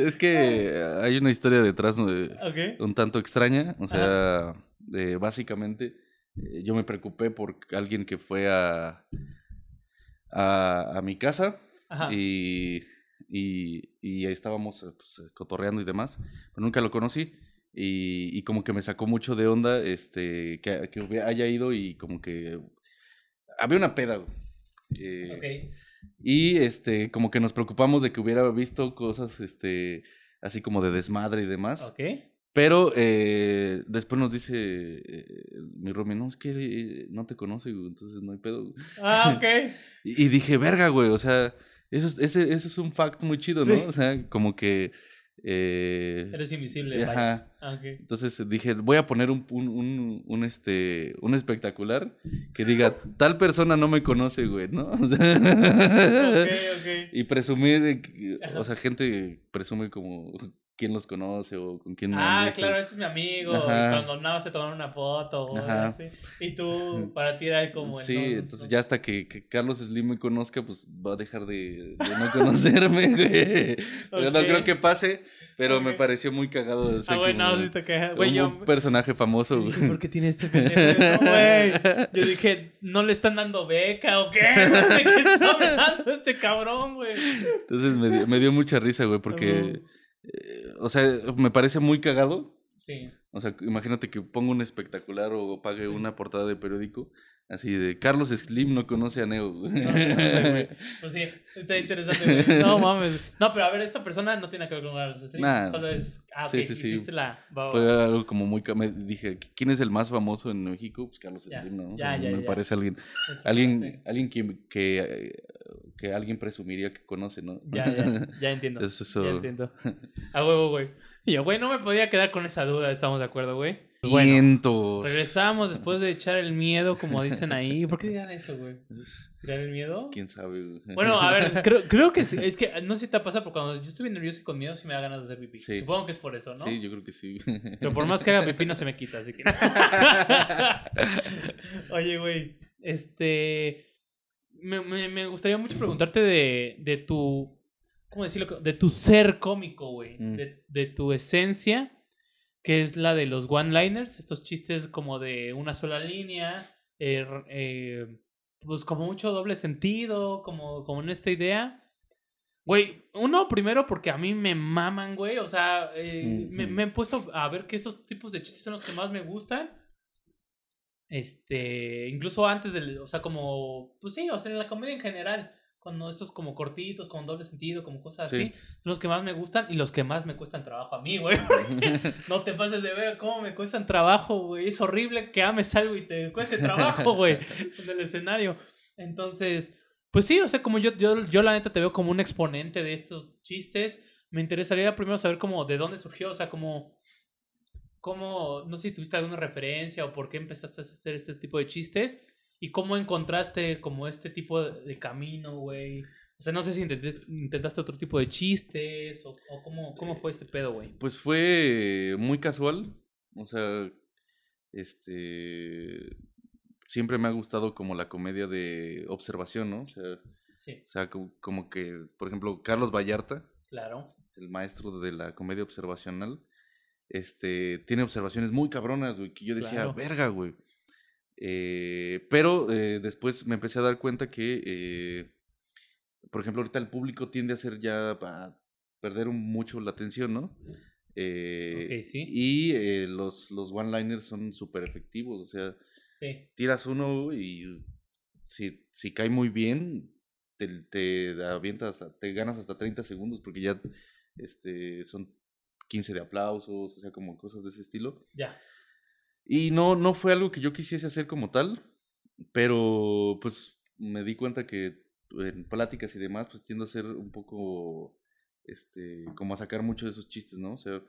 es que hay una historia detrás un tanto extraña. O sea, básicamente eh, yo me preocupé por alguien que fue a, a, mi casa y, y, y, ahí estábamos eh, pues, eh, cotorreando y demás, pero nunca lo conocí. Y, y, como que me sacó mucho de onda este que, que haya ido y como que había una peda. Y este, como que nos preocupamos de que hubiera visto cosas este así como de desmadre y demás. Okay. Pero eh, después nos dice eh, mi Romy, no, es que eh, no te conoce, güey, entonces no hay pedo. Ah, ok. [LAUGHS] y, dije, verga, güey, o sea, eso es, ese, eso es un fact muy chido, ¿no? O sea, como que... Eh, Eres invisible. Ajá. Ah, okay. Entonces dije, voy a poner un, un, un, un, este, un espectacular que diga, [LAUGHS] tal persona no me conoce, güey, ¿no? [LAUGHS] O sea, okay, okay. Y presumir, o sea, gente presume como quién los conoce o con quién... Ah, claro, este es mi amigo. Y cuando nada más se tomaron una foto o así. Y tú, [LAUGHS] para ti era como... El sí, entonces ya hasta que, Carlos Slim me conozca, pues va a dejar de, no conocerme, [LAUGHS] güey. Pero no creo que pase. Pero me pareció muy cagado. ah, güey, no, sí te quejas. Güey, yo... Un personaje famoso, güey. ¿Por qué tiene este [LAUGHS] pendejo? güey. Yo dije, ¿no le están dando beca o qué? ¿De qué está hablando este cabrón, güey? Entonces me dio, me dio mucha risa, güey, porque... Eh, o sea, me parece muy cagado. Sí. O sea, imagínate que pongo un espectacular o pague una portada de periódico así de Carlos Slim no conoce a Neo. pues sí, está interesante. Güey. [LAUGHS] No mames. No, pero a ver, esta persona no tiene que ver con Carlos Slim. Solo es. Ah, sí, sí, sí. la. Fue algo como muy. Me dije, ¿quién es el más famoso en México? Pues Carlos Slim, ¿no? O sea, me parece alguien. Alguien, alguien que, que que alguien presumiría que conoce, ¿no? Ya, ya, ya entiendo. [LAUGHS] Ya entiendo. A huevo, güey. Y yo, güey, no me podía quedar con esa duda, estamos de acuerdo, güey. Vientos. regresamos después de echar el miedo, como dicen ahí. ¿Por qué digan eso, güey? [LAUGHS] ¿Tirar el miedo? ¿Quién sabe, güey? Bueno, a ver, [LAUGHS] creo, creo que sí. Es que no sé si te pasa, pero cuando yo estoy nervioso y con miedo, sí me da ganas de hacer pipí. Supongo que es por eso, ¿no? Sí, yo creo que sí. Pero por más que haga pipí, no se me quita, así que. [LAUGHS] Oye, güey. Este. Me, me, me, gustaría mucho preguntarte de, de tu. ¿Cómo decirlo? De tu ser cómico, güey. Mm. De, de tu esencia que es la de los one-liners, estos chistes como de una sola línea, eh, eh, pues como mucho doble sentido, como, como en esta idea. Güey, uno primero porque a mí me maman, güey, o sea, eh, me, me, he puesto a ver que esos tipos de chistes son los que más me gustan. Este, incluso antes del, o sea, como, pues sí, o sea, en la comedia en general cuando estos como cortitos, con doble sentido, como cosas así, son los que más me gustan y los que más me cuestan trabajo a mí, güey. [LAUGHS] [LAUGHS] no te pases de ver cómo me cuestan trabajo, güey. Es horrible que ames algo y te cueste trabajo, güey, [LAUGHS] en el escenario. Entonces, pues sí, o sea, como yo, yo, yo la neta te veo como un exponente de estos chistes, me interesaría primero saber cómo, de dónde surgió, o sea, como, cómo, no sé si tuviste alguna referencia o por qué empezaste a hacer este tipo de chistes ¿Y cómo encontraste como este tipo de camino, güey? O sea, no sé si intentaste, otro tipo de chistes o, cómo, cómo fue este pedo, güey. Pues fue muy casual. O sea, este... Siempre me ha gustado como la comedia de observación, ¿no? O sea, sí. o sea como, que, por ejemplo, Carlos Vallarta. Claro. El maestro de la comedia observacional. Este, tiene observaciones muy cabronas, güey, que yo decía, verga, güey. Eh, pero eh, después me empecé a dar cuenta que, eh, por ejemplo, ahorita el público tiende a ser ya a perder mucho la atención, ¿no? Okay, sí. Y los, los one-liners son súper efectivos, o sea, tiras uno y si, si cae muy bien, te, te avientas, te ganas hasta 30 segundos porque ya este, son 15 de aplausos, o sea, como cosas de ese estilo. Ya. Y no, no fue algo que yo quisiese hacer como tal, pero pues me di cuenta que en pláticas y demás, pues tiendo a ser un poco, este, como a sacar mucho de esos chistes, ¿no? O sea,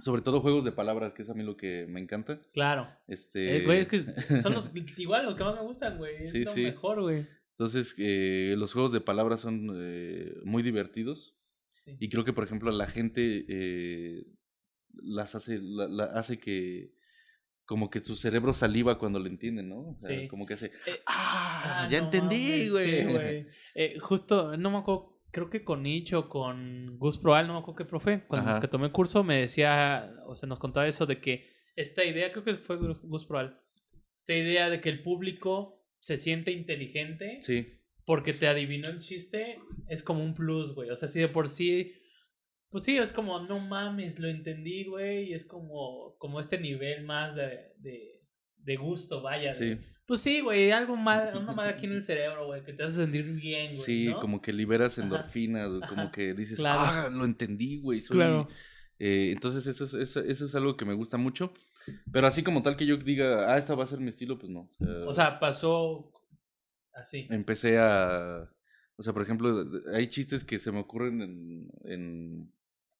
sobre todo juegos de palabras, que es a mí lo que me encanta. Claro. Este... Eh, güey, es que [LAUGHS] son los, igual los que más me gustan, güey. Es lo mejor, güey. Entonces, eh, los juegos de palabras son eh, muy divertidos. Y creo que, por ejemplo, la gente eh, las hace, la, hace que como que su cerebro saliva cuando lo entiende, ¿no? sí. Como que hace, eh, ah, ah, ya entendí, güey. eh, justo, no me acuerdo, creo que con Nicho, con Gus Proal, no me acuerdo qué profe, cuando los que tomé el curso me decía, o sea, nos contaba eso de que esta idea, creo que fue Gus Proal, esta idea de que el público se siente inteligente. Sí. Porque te adivinó el chiste, es como un plus, güey. O sea, si de por sí pues sí, es como, no mames, lo entendí, güey. Y es como, como este nivel más de, de, de gusto, vaya. Sí. pues sí, güey, algo más, una madre aquí en [LAUGHS] el cerebro, güey, que te hace sentir bien, güey. Sí, como que liberas endorfinas, o como que dices, ah, lo entendí, güey. Claro. Eh, entonces, eso es, eso, eso, es algo que me gusta mucho. Pero así como tal que yo diga, ah, esta va a ser mi estilo, pues no. O sea, pasó así. Empecé a. O sea, por ejemplo, hay chistes que se me ocurren en, en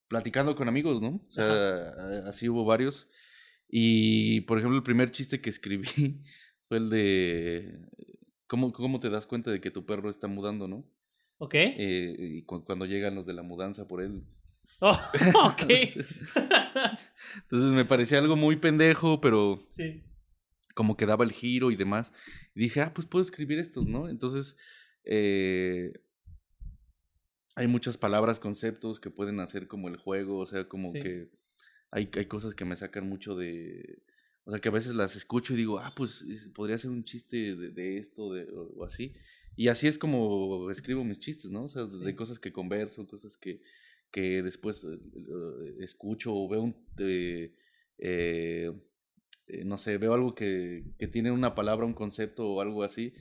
platicando con amigos, ¿no? O sea, así hubo varios. Y, por ejemplo, el primer chiste que escribí [LAUGHS] fue el de ¿cómo, cómo te das cuenta de que tu perro está mudando, ¿no? Ok. Eh, y cuando llegan los de la mudanza por él. Oh, [LAUGHS] [LAUGHS] ok. Entonces me parecía algo muy pendejo, pero sí. como que daba el giro y demás. Y dije, ah, pues puedo escribir estos, ¿no? Entonces, eh, hay muchas palabras, conceptos que pueden hacer como el juego, o sea, como que hay, hay cosas que me sacan mucho de... O sea, que a veces las escucho y digo, ah, pues podría ser un chiste de, esto de, o, así. Y así es como escribo mis chistes, ¿no? O sea, de cosas que converso, cosas que, que después eh, eh, escucho o veo un... Eh, no sé, veo algo que, que, tiene una palabra, un concepto o algo así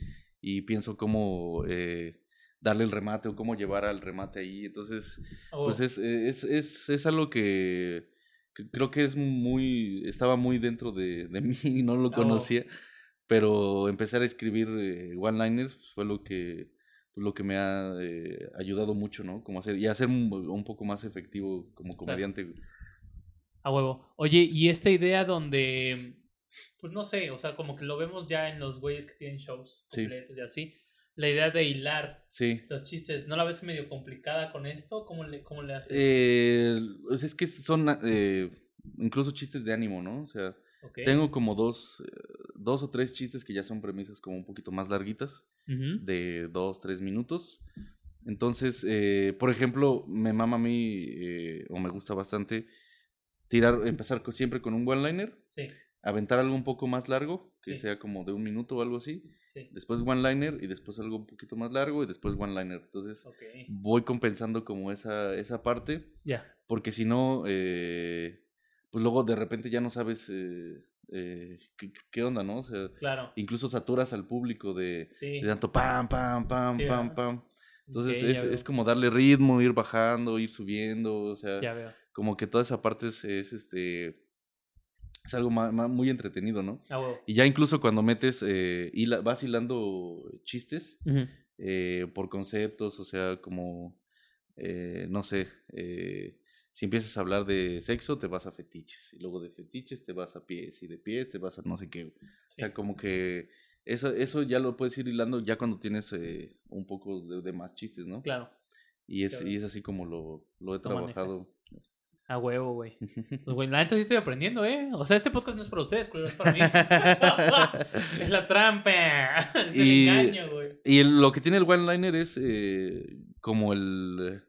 y pienso como darle el remate o cómo llevar al remate ahí. Entonces, pues oh. es, es, es, es, algo que, creo que es muy, estaba muy dentro de, de [LAUGHS] mí y no lo oh. conocía. Pero empezar a escribir eh, one-liners pues, fue lo que, lo que me ha eh, ayudado mucho, ¿no? Como hacer, y hacer un, un, poco más efectivo como comediante. A huevo. Oye, y esta idea donde, pues no sé, o sea, como que lo vemos ya en los güeyes que tienen shows completos y así. La idea de hilar los chistes, ¿no la ves medio complicada con esto? ¿Cómo le, cómo le haces? Eh, pues es que son eh, incluso chistes de ánimo, ¿no? O sea, tengo como dos, eh, dos o tres chistes que ya son premisas como un poquito más larguitas, de dos, tres minutos. Entonces, eh, por ejemplo, me mama a mí, eh, o me gusta bastante, tirar, empezar siempre con un one-liner, sí. Aventar algo un poco más largo, que sea como de un minuto o algo así, sí. después one-liner y después algo un poquito más largo y después one-liner. Entonces, voy compensando como esa, esa parte, ya porque si no, eh, pues luego de repente ya no sabes... qué, qué, onda, ¿no? O sea, claro. incluso saturas al público de, de tanto pam, pam, pam, pam, pam. Entonces es, es, como darle ritmo, ir bajando, ir subiendo, o sea, como que toda esa parte es, es este es algo muy entretenido, ¿no? Ah, y ya incluso cuando metes, eh, vas hilando chistes eh, por conceptos, o sea, como, eh, no sé, eh, si empiezas a hablar de sexo, te vas a fetiches, y luego de fetiches te vas a pies, y de pies te vas a no sé qué. O sea, como que eso, eso ya lo puedes ir hilando ya cuando tienes eh, un poco de, más chistes, ¿no? Claro. Y es, y es así como lo, lo he trabajado. A huevo, güey. [LAUGHS] Pues, güey, la neta sí estoy aprendiendo, ¿eh? O sea, este podcast no es para ustedes, es para mí. [LAUGHS] es la trampa. Es y, el engaño, güey. Y lo que tiene el one-liner es eh, como el...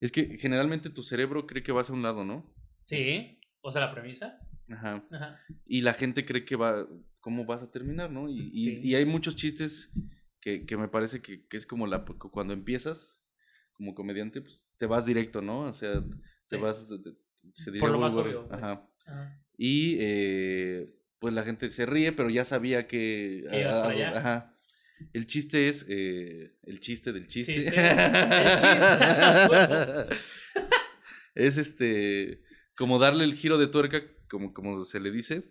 Es que generalmente tu cerebro cree que vas a un lado, ¿no? Sí. O sea, la premisa. Ajá. Ajá. Y la gente cree que va, cómo vas a terminar, ¿no? Y, y, hay muchos chistes que, que me parece que, que, es como la cuando empiezas como comediante, pues te vas directo, ¿no? O sea, te vas... se Por lo más obvio. Pues. Ajá. Y eh, pues la gente se ríe, pero ya sabía que... ajá. El chiste es eh, el chiste del chiste. ¿Chiste? el chiste. [LAUGHS] es este como darle el giro de tuerca, como, como se le dice,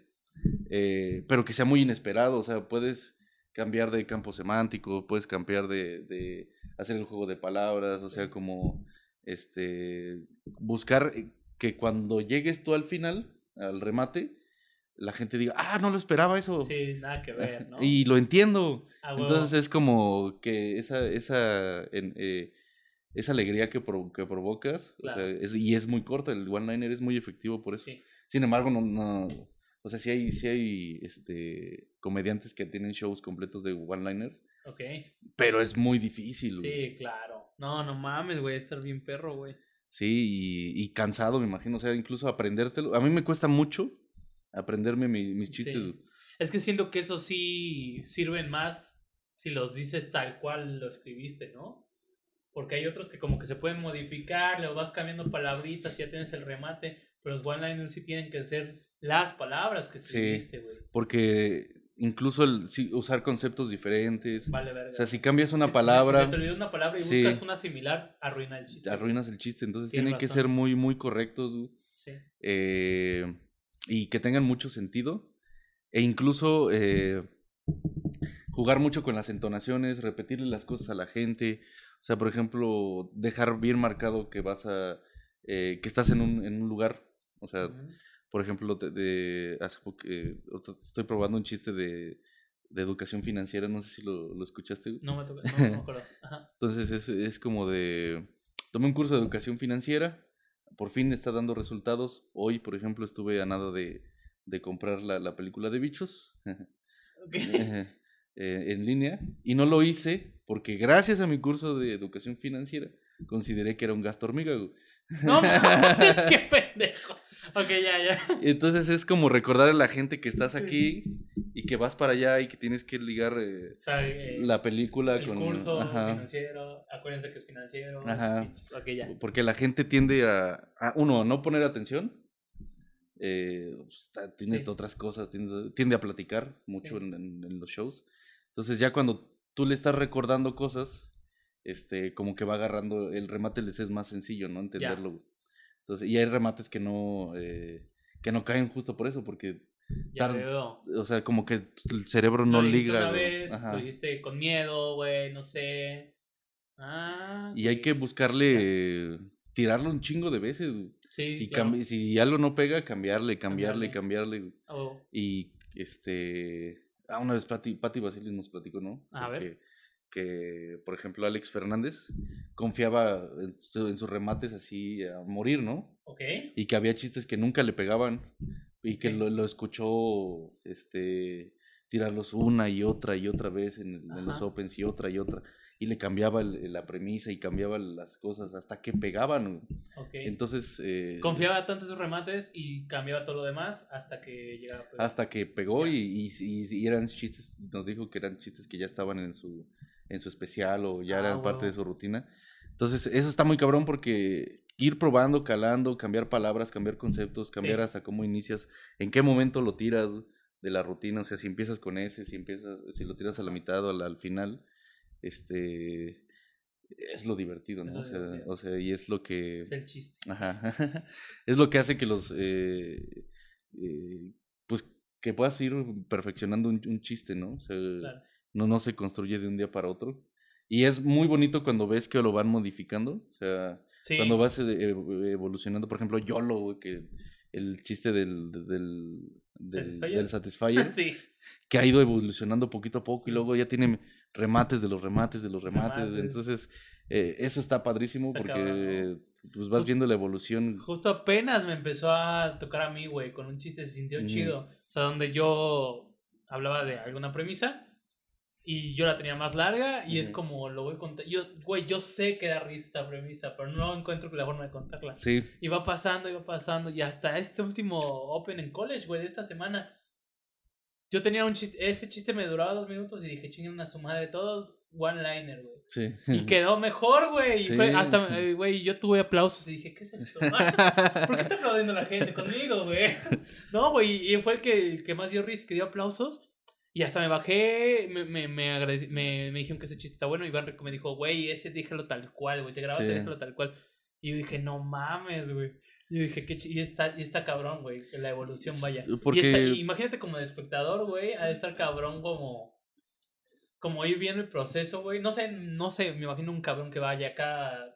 eh, pero que sea muy inesperado, o sea, puedes cambiar de campo semántico, puedes cambiar de, de hacer el juego de palabras, o sea, como este buscar que cuando llegues tú al final, al remate, la gente diga, ah, no lo esperaba eso. Sí, nada que [LAUGHS] ver, ¿no? Y lo entiendo. Entonces es como que esa, esa, eh, esa alegría que, que provocas, o sea, es, y es muy corta, el one-liner es muy efectivo por eso. Sin embargo, no, no, o sea, sí hay, sí hay este, comediantes que tienen shows completos de one-liners. Ok. Pero es muy difícil, Sí, claro. No, no mames, güey, estar bien perro, güey. Sí, y, cansado, me imagino. O sea, incluso aprendértelo. A mí me cuesta mucho aprenderme mis chistes. Es que siento que eso sí sirven más si los dices tal cual lo escribiste, ¿no? Porque hay otros que como que se pueden modificar, le vas cambiando palabritas, ya tienes el remate, pero los one-liners sí tienen que ser las palabras que escribiste, güey. porque incluso el usar conceptos diferentes. Vale, verga. O sea, si cambias una palabra. Si, te olvidas una palabra y buscas una similar, arruina el chiste. Arruinas el chiste. Entonces tienen que ser muy, muy correctos. Sí. Eh, y que tengan mucho sentido. E incluso eh, jugar mucho con las entonaciones, repetirle las cosas a la gente. O sea, por ejemplo, dejar bien marcado que vas a. Eh, que estás en un, en un lugar. O sea, por ejemplo, de, hace eh, estoy probando un chiste de, de, educación financiera, no sé si lo, lo escuchaste. No me toca, no, me acuerdo. Entonces es, es como de, tomé un curso de educación financiera, por fin está dando resultados. Hoy, por ejemplo, estuve a nada de, de comprar la, la, película de bichos. Okay. [LAUGHS] Eh, en línea y no lo hice porque gracias a mi curso de educación financiera consideré que era un gasto hormiga. No, [LAUGHS] qué pendejo. Ok, ya, ya. Entonces es como recordar a la gente que estás aquí y que vas para allá y que tienes que ligar eh, eh, la película el con... curso financiero, acuérdense que es financiero. Ajá. Okay, ya. Porque la gente tiende a, uno, a no poner atención. Eh, pues, tiene otras cosas, tiende, a platicar mucho en, los shows. Entonces ya cuando tú le estás recordando cosas, este, como que va agarrando, el remate les es más sencillo, ¿no? Entenderlo. Entonces, y hay remates que no, eh, que no caen justo por eso, porque... O sea, como que el cerebro no liga. Una vez, lo dijiste con miedo, güey, no sé. Ah, y hay que buscarle, tirarlo un chingo de veces. Sí, y si algo no pega, cambiarle, cambiarle, cambiarle. Oh. Y este. Ah, una vez Pati, Pati Basilis nos platicó, ¿no? a ver. Que, por ejemplo, Alex Fernández confiaba en, sus remates así a morir, ¿no? Ok. Y que había chistes que nunca le pegaban. Y que lo, lo, escuchó este tirarlos una y otra y otra vez en, en los Opens y otra y otra y le cambiaba la premisa y cambiaba las cosas hasta que pegaban. Entonces... Eh, Confiaba tanto en sus remates y cambiaba todo lo demás hasta que llegaba. Hasta que pegó y, y, eran chistes, nos dijo que eran chistes que ya estaban en su, en su especial o ya eran ah, parte de su rutina. Entonces eso está muy cabrón porque ir probando, calando, cambiar palabras, cambiar conceptos, cambiar hasta cómo inicias, en qué momento lo tiras de la rutina, o sea, si empiezas con ese, si empiezas, si lo tiras a la mitad o al final, este es lo divertido, ¿no? o, sea, y es lo que... Es el chiste. Ajá. [LAUGHS] es lo que hace que los... Eh, eh, pues que puedas ir perfeccionando un, chiste, ¿no? O sea, no, no se construye de un día para otro. Y es muy bonito cuando ves que lo van modificando. O sea, cuando vas eh, evolucionando, por ejemplo, YOLO, que el chiste del, del, del Satisfyer, [LAUGHS] que ha ido evolucionando poquito a poco y luego ya tiene remates de los remates de los remates. Entonces, eh, eso está padrísimo porque pues vas viendo la evolución. Justo apenas me empezó a tocar a mí, güey, con un chiste, se sintió chido. O sea, donde yo hablaba de alguna premisa y yo la tenía más larga y es como lo voy a contar. Yo, güey, yo sé que da risa esta premisa, pero no encuentro la forma de contarla. Sí. Y va pasando, y va pasando. Y hasta este último Open en College, güey, de esta semana. Yo tenía un chiste, ese chiste me duraba dos minutos y dije, chingue una sumada de todos, one liner, güey. Sí. Y quedó mejor, güey. Y fue hasta, eh, güey, yo tuve aplausos y dije, ¿qué es esto? [LAUGHS] [LAUGHS] ¿Por qué está aplaudiendo la gente conmigo, güey? [LAUGHS] No, güey, y fue el que, el que más dio risa, que dio aplausos. Y hasta me bajé, me, me, me, me, me dijeron que ese chiste está bueno. Y Iván me dijo, güey, ese déjalo tal cual, güey. Te grabaste, déjalo tal cual. Y yo dije, no mames, güey. Y dije, qué y está, y está cabrón, güey, que la evolución vaya. Porque... Y, imagínate como de espectador, güey, ha de estar cabrón como. Como ir viendo el proceso, güey. No sé, no sé, me imagino un cabrón que vaya acá.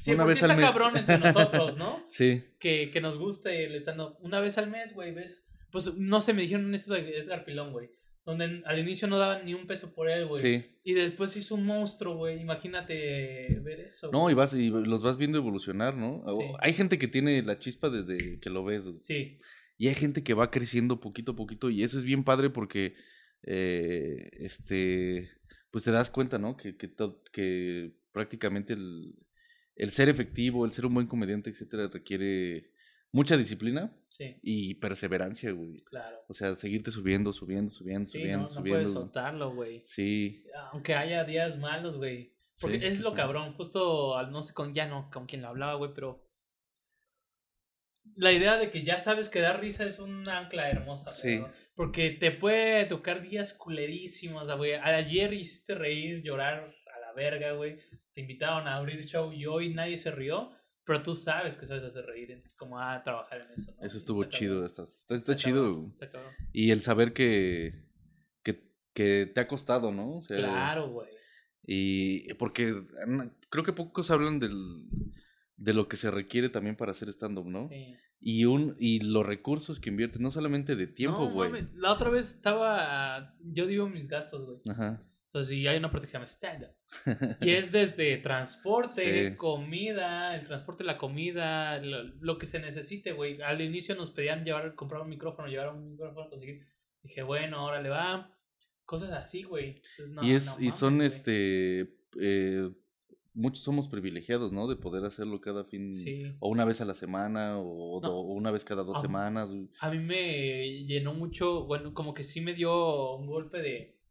Sí, una vez está cabrón entre [LAUGHS] nosotros, ¿no? Sí. Que, que nos guste el estando. Una vez al mes, güey, ves pues no sé, me dijeron esto de Edgar Pilón, güey. Donde al inicio no daban ni un peso por él, güey. Sí. Y después hizo un monstruo, güey. Imagínate ver eso. No, y vas y los vas viendo evolucionar, ¿no? Hay gente que tiene la chispa desde que lo ves, güey. Sí. Y hay gente que va creciendo poquito a poquito. Y eso es bien padre porque, eh, este, pues te das cuenta, ¿no? Que, que, que prácticamente el, el ser efectivo, el ser un buen comediante, etcétera, requiere mucha disciplina sí. y perseverancia, güey. Claro. O sea, seguirte subiendo, subiendo, subiendo, subiendo, no, subiendo. No puedes soltarlo, güey. Sí. Aunque haya días malos, güey. Porque es lo cabrón. Justo, no sé con ya no, con quién lo hablaba, güey, pero la idea de que ya sabes que dar risa es un ancla hermosa. Sí. Porque te puede tocar días culerísimos, güey. Ayer hiciste reír, llorar a la verga, güey. Te invitaron a abrir show y hoy nadie se rió. Pero tú sabes que sabes hacer reír, entonces como a ah, trabajar en eso. Eso estuvo chido, está, está, chido. Y el saber que, que, que, te ha costado, ¿no? claro, güey. Y porque creo que pocos hablan del, de lo que se requiere también para hacer stand-up, ¿no? Sí. Y, un, y los recursos que inviertes, no solamente de tiempo, güey. No, la otra vez estaba, yo digo mis gastos, güey. Ajá. Entonces, y hay una parte que se llama stand-up. [LAUGHS] y es desde transporte, comida, el transporte, la comida, lo, que se necesite, güey. Al inicio nos pedían llevar, comprar un micrófono, llevar un micrófono, conseguir. Dije, bueno, ahora le va. Cosas así, güey. y, es, y son, este, eh, muchos somos privilegiados, ¿no? De poder hacerlo cada fin, sí. o una vez a la semana, o, una vez cada dos semanas. A mí me llenó mucho, bueno, como que sí me dio un golpe de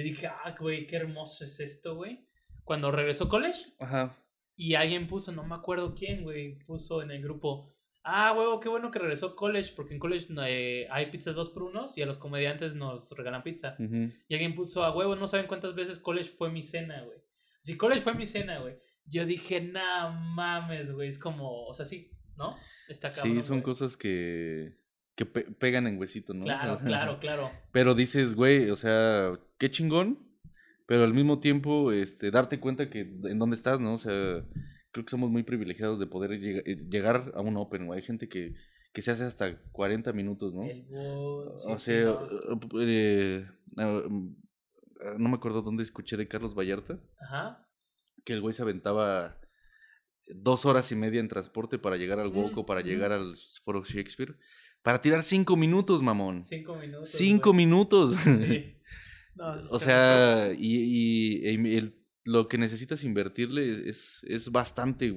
y dije, ah, güey, qué hermoso es esto, güey. Cuando regresó college. Ajá. Y alguien puso, no me acuerdo quién, güey, puso en el grupo, ah, huevo, qué bueno que regresó college, porque en college eh, hay pizzas dos por unos y a los comediantes nos regalan pizza. Y alguien puso, a huevo, no saben cuántas veces college fue mi cena, güey. Si college fue mi cena, güey. Yo dije, nah, mames, güey, es como, o sea, sí, ¿no? Está cabrón, Sí, son cosas que que pegan en huesito, ¿no? Claro, [LAUGHS] claro, claro. Pero dices, güey, o sea, qué chingón, pero al mismo tiempo, este, darte cuenta que en dónde estás, ¿no? O sea, creo que somos muy privilegiados de poder eh, llegar a un Open, güey. Hay gente que, que se hace hasta 40 minutos, ¿no? El o sea, eh, ah, mm, ah, no me acuerdo dónde escuché de Carlos Vallarta. Ajá. Que el güey se aventaba dos horas y media en transporte para llegar al Woco, para llegar al Foro Shakespeare. Para tirar cinco minutos, mamón. Cinco minutos. Cinco minutos. [LAUGHS] Sí. [LAUGHS] o sea, y, y, lo que necesitas invertirle es, es bastante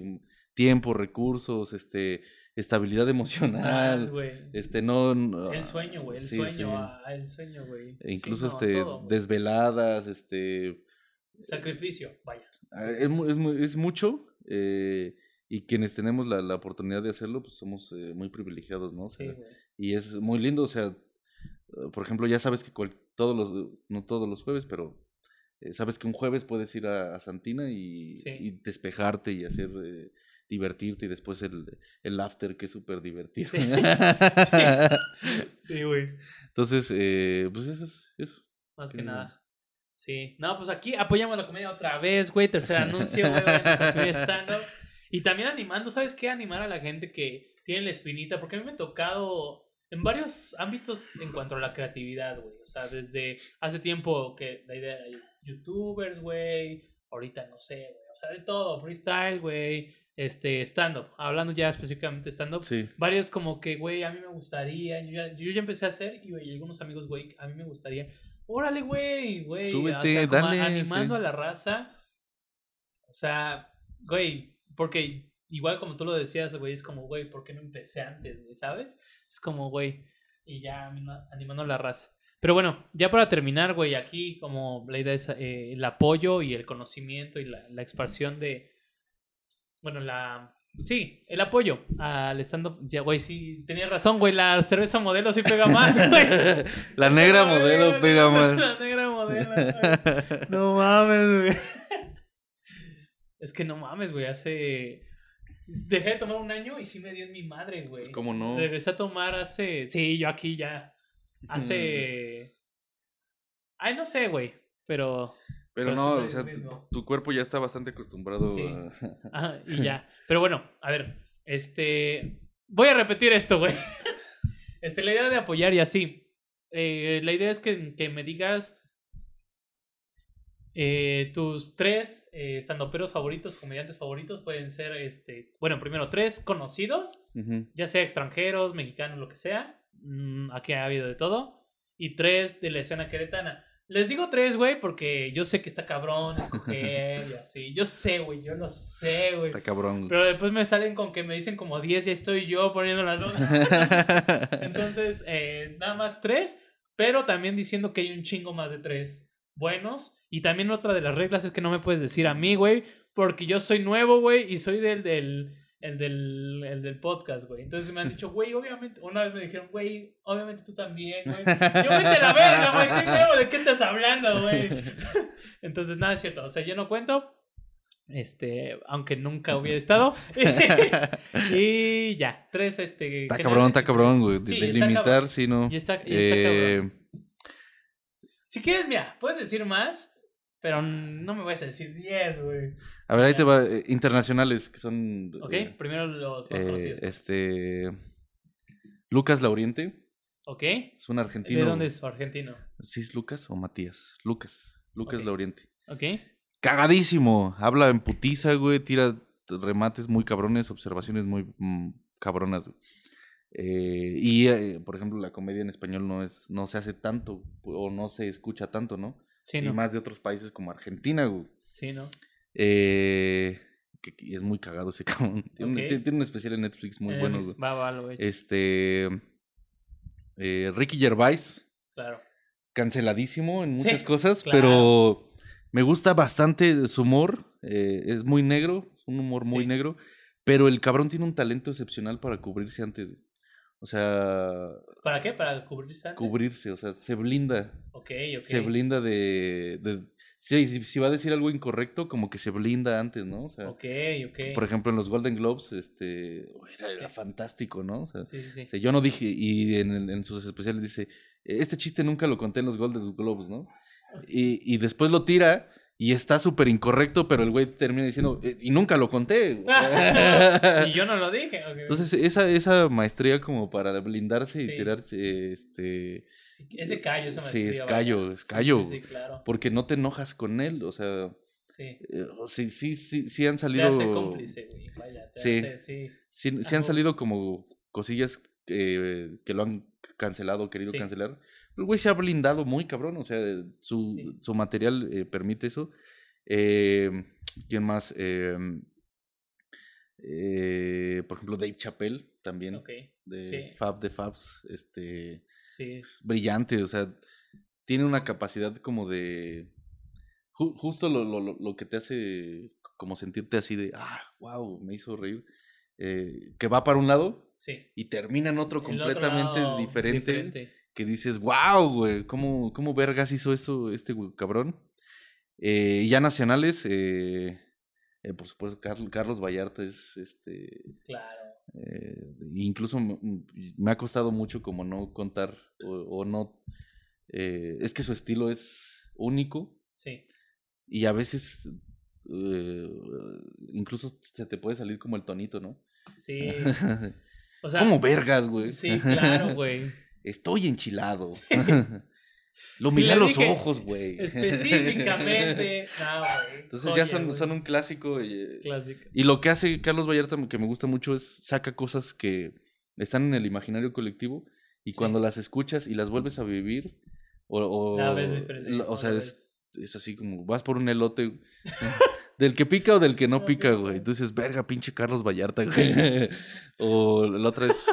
tiempo, recursos, este, estabilidad [LAUGHS] emocional. este, no, El sueño, güey, el sueño, ah, el sueño, güey. E incluso, este, desveladas, este... Sacrificio, vaya. Ah, es, es, es mucho, eh, y quienes tenemos la, la, oportunidad de hacerlo, pues somos eh, muy privilegiados, ¿no? y es muy lindo, o sea, eh, por ejemplo, ya sabes que todos los, no todos los jueves, pero sabes que un jueves puedes ir a, Santina y, y, despejarte y hacer, divertirte y después el, el after que es súper divertido. Sí, [LAUGHS] güey. Entonces, pues eso es eso. Más que nada. Sí. No, pues aquí apoyamos la comedia otra vez, güey. Tercer anuncio, güey. Y también animando, ¿sabes qué? Animar a la gente que tiene la espinita, porque a mí me ha tocado en varios ámbitos en cuanto a la creatividad, güey. O sea, desde hace tiempo que la idea de youtubers, güey. Ahorita no sé, güey. O sea, de todo, freestyle, güey. Este, stand-up. Hablando ya específicamente stand-up. Sí. Varios como que, güey, a mí me gustaría. Yo ya, yo ya empecé a hacer y, güey, algunos amigos, güey, a mí me gustaría. Órale, güey, güey. Súbete, dale. Animando a la raza. O sea, güey, porque igual como tú lo decías, güey, es como, güey, ¿por qué no empecé antes, güey? ¿Sabes? Es como, güey, y ya animando la raza. Pero bueno, ya para terminar, güey, aquí como la idea es eh, el apoyo y el conocimiento y la, la expansión de, bueno, la, Sí, el apoyo al stand-up. Ya, güey, sí, tenías razón, güey. La cerveza modelo sí pega más, [LAUGHS] güey. la negra modelo [LAUGHS] pega [LAUGHS] más. La negra modelo, No mames, güey. Es que no mames, güey. Hace. Dejé de tomar un año y sí me dio en mi madre, güey. ¿Cómo no? Regresé a tomar hace. Sí, yo aquí ya. Hace. [LAUGHS] Ay, no sé, güey. Pero. Pero, no, o sea, tu, cuerpo ya está bastante acostumbrado a... [LAUGHS] y ya. Pero bueno, a ver, este... Voy a repetir esto, güey. [LAUGHS] Este, la idea de apoyar y así. Eh, la idea es que, que me digas eh, tus tres eh, estandoperos favoritos, comediantes favoritos pueden ser, este, bueno, primero tres conocidos, ya sea extranjeros, mexicanos, lo que sea. Mm, aquí ha habido de todo. Y tres de la escena queretana. Les digo tres, güey, porque yo sé que está cabrón escoger y [LAUGHS] así. Yo sé, güey, yo lo sé, güey. Está cabrón. Pero después me salen con que me dicen como diez y estoy yo poniendo las dos. [LAUGHS] Entonces, eh, nada más tres, pero también diciendo que hay un chingo más de tres buenos. Y también otra de las reglas es que no me puedes decir a mí, güey, porque yo soy nuevo, güey, y soy del, del el del, el del podcast, güey. Entonces me han dicho, güey, obviamente, una vez me dijeron, güey, obviamente tú también, güey. Yo vete la verga, güey, soy nuevo, ¿de qué estás hablando, güey? [LAUGHS] Entonces, nada, es cierto, o sea, yo no cuento, este, aunque nunca hubiera estado. [LAUGHS] y ya, tres, este... Está cabrón, está cabrón, güey, sí, delimitar, sí, no. Y está, y está eh... cabrón. Si quieres, mira, puedes decir más, pero no me vas a decir 10, güey. A ver, ahí te va. Eh, internacionales, que son. Ok, eh, primero los más eh, Este. Lucas Lauriente. Ok. Es un argentino. ¿De dónde es argentino? ¿Sí es Lucas o Matías? Lucas. Lucas Lauriente. Ok. Cagadísimo. Habla en putiza, güey. Tira remates muy cabrones, observaciones muy mm, cabronas, güey. y, por ejemplo, la comedia en español no es no se hace tanto o no se escucha tanto, ¿no? Y más de otros países como Argentina, güey. Sí, ¿no? Eh, que, es muy cagado ese [LAUGHS] cabrón. Tiene, un, especial en Netflix muy bueno, güey. Va, va, lo Este. Eh, Ricky Gervais. Claro. Canceladísimo en muchas cosas, pero me gusta bastante su humor. Eh, es muy negro, un humor muy negro. Pero el cabrón tiene un talento excepcional para cubrirse antes. O sea. ¿Para qué? ¿Para cubrirse antes? Cubrirse, o sea, se blinda. Ok, ok. Se blinda de. de si, si va a decir algo incorrecto, como que se blinda antes, ¿no? O sea, ok, ok. Por ejemplo, en los Golden Globes, este. Era, fantástico, ¿no? O sea, sí, sí, sí. yo no dije, y en, en sus especiales dice, este chiste nunca lo conté en los Golden Globes, ¿no? Y, y después lo tira y está súper incorrecto, pero el güey termina diciendo, "Eh, y nunca lo conté. [LAUGHS] y yo no lo dije. Entonces, esa, esa maestría como para blindarse y Sí. tirar, este... Sí, ese callo, esa Sí, es maestría, callo, es callo. Sí, sí, claro. Porque no te enojas con él, o sea, Sí. eh, sí, sí, sí, sí han Te salido... hace cómplice, güey. Vaya, te Sí. hace, sí. Sí, sí han salido como cosillas eh, que lo han cancelado, querido Sí. cancelar. El güey se ha blindado muy cabrón, o sea, su, Sí. su material eh, permite eso. Eh, ¿Quién más? Eh, eh, por ejemplo, Dave Chappelle también, Ok. de sí. Fab de Fabs, este, Sí. brillante, o sea, tiene una capacidad como de... ju- justo lo, lo, lo- que te hace como sentirte así de, ah, wow, me hizo reír, eh, que va para un lado Sí. y termina en otro El otro completamente lado, diferente, que dices, wow, güey, ¿cómo, ¿cómo vergas hizo eso este güey, cabrón? Eh, ya nacionales, eh, eh, por supuesto, Carl- Carlos Vallarta es, este, Claro. incluso me ha costado mucho como no contar o, o no, es que su estilo es único Sí. y a veces incluso se te puede salir como el tonito, ¿no? Sí. [LAUGHS] O sea, como vergas, güey. Sí, claro, güey. [LAUGHS] Estoy enchilado. [LAUGHS] Lo Sí, miré le a los ojos, güey. Específicamente. [LAUGHS] No. Entonces ya son, son un clásico. Y, Clásico. y lo que hace Carlos Vallarta que me gusta mucho es saca cosas que están en el imaginario colectivo y cuando las escuchas y las vuelves a vivir o, o, La lo- o sea, es, es así como vas por un elote [LAUGHS] del que pica o del que no pica. güey. Entonces, verga, pinche Carlos Vallarta, güey. o la otra es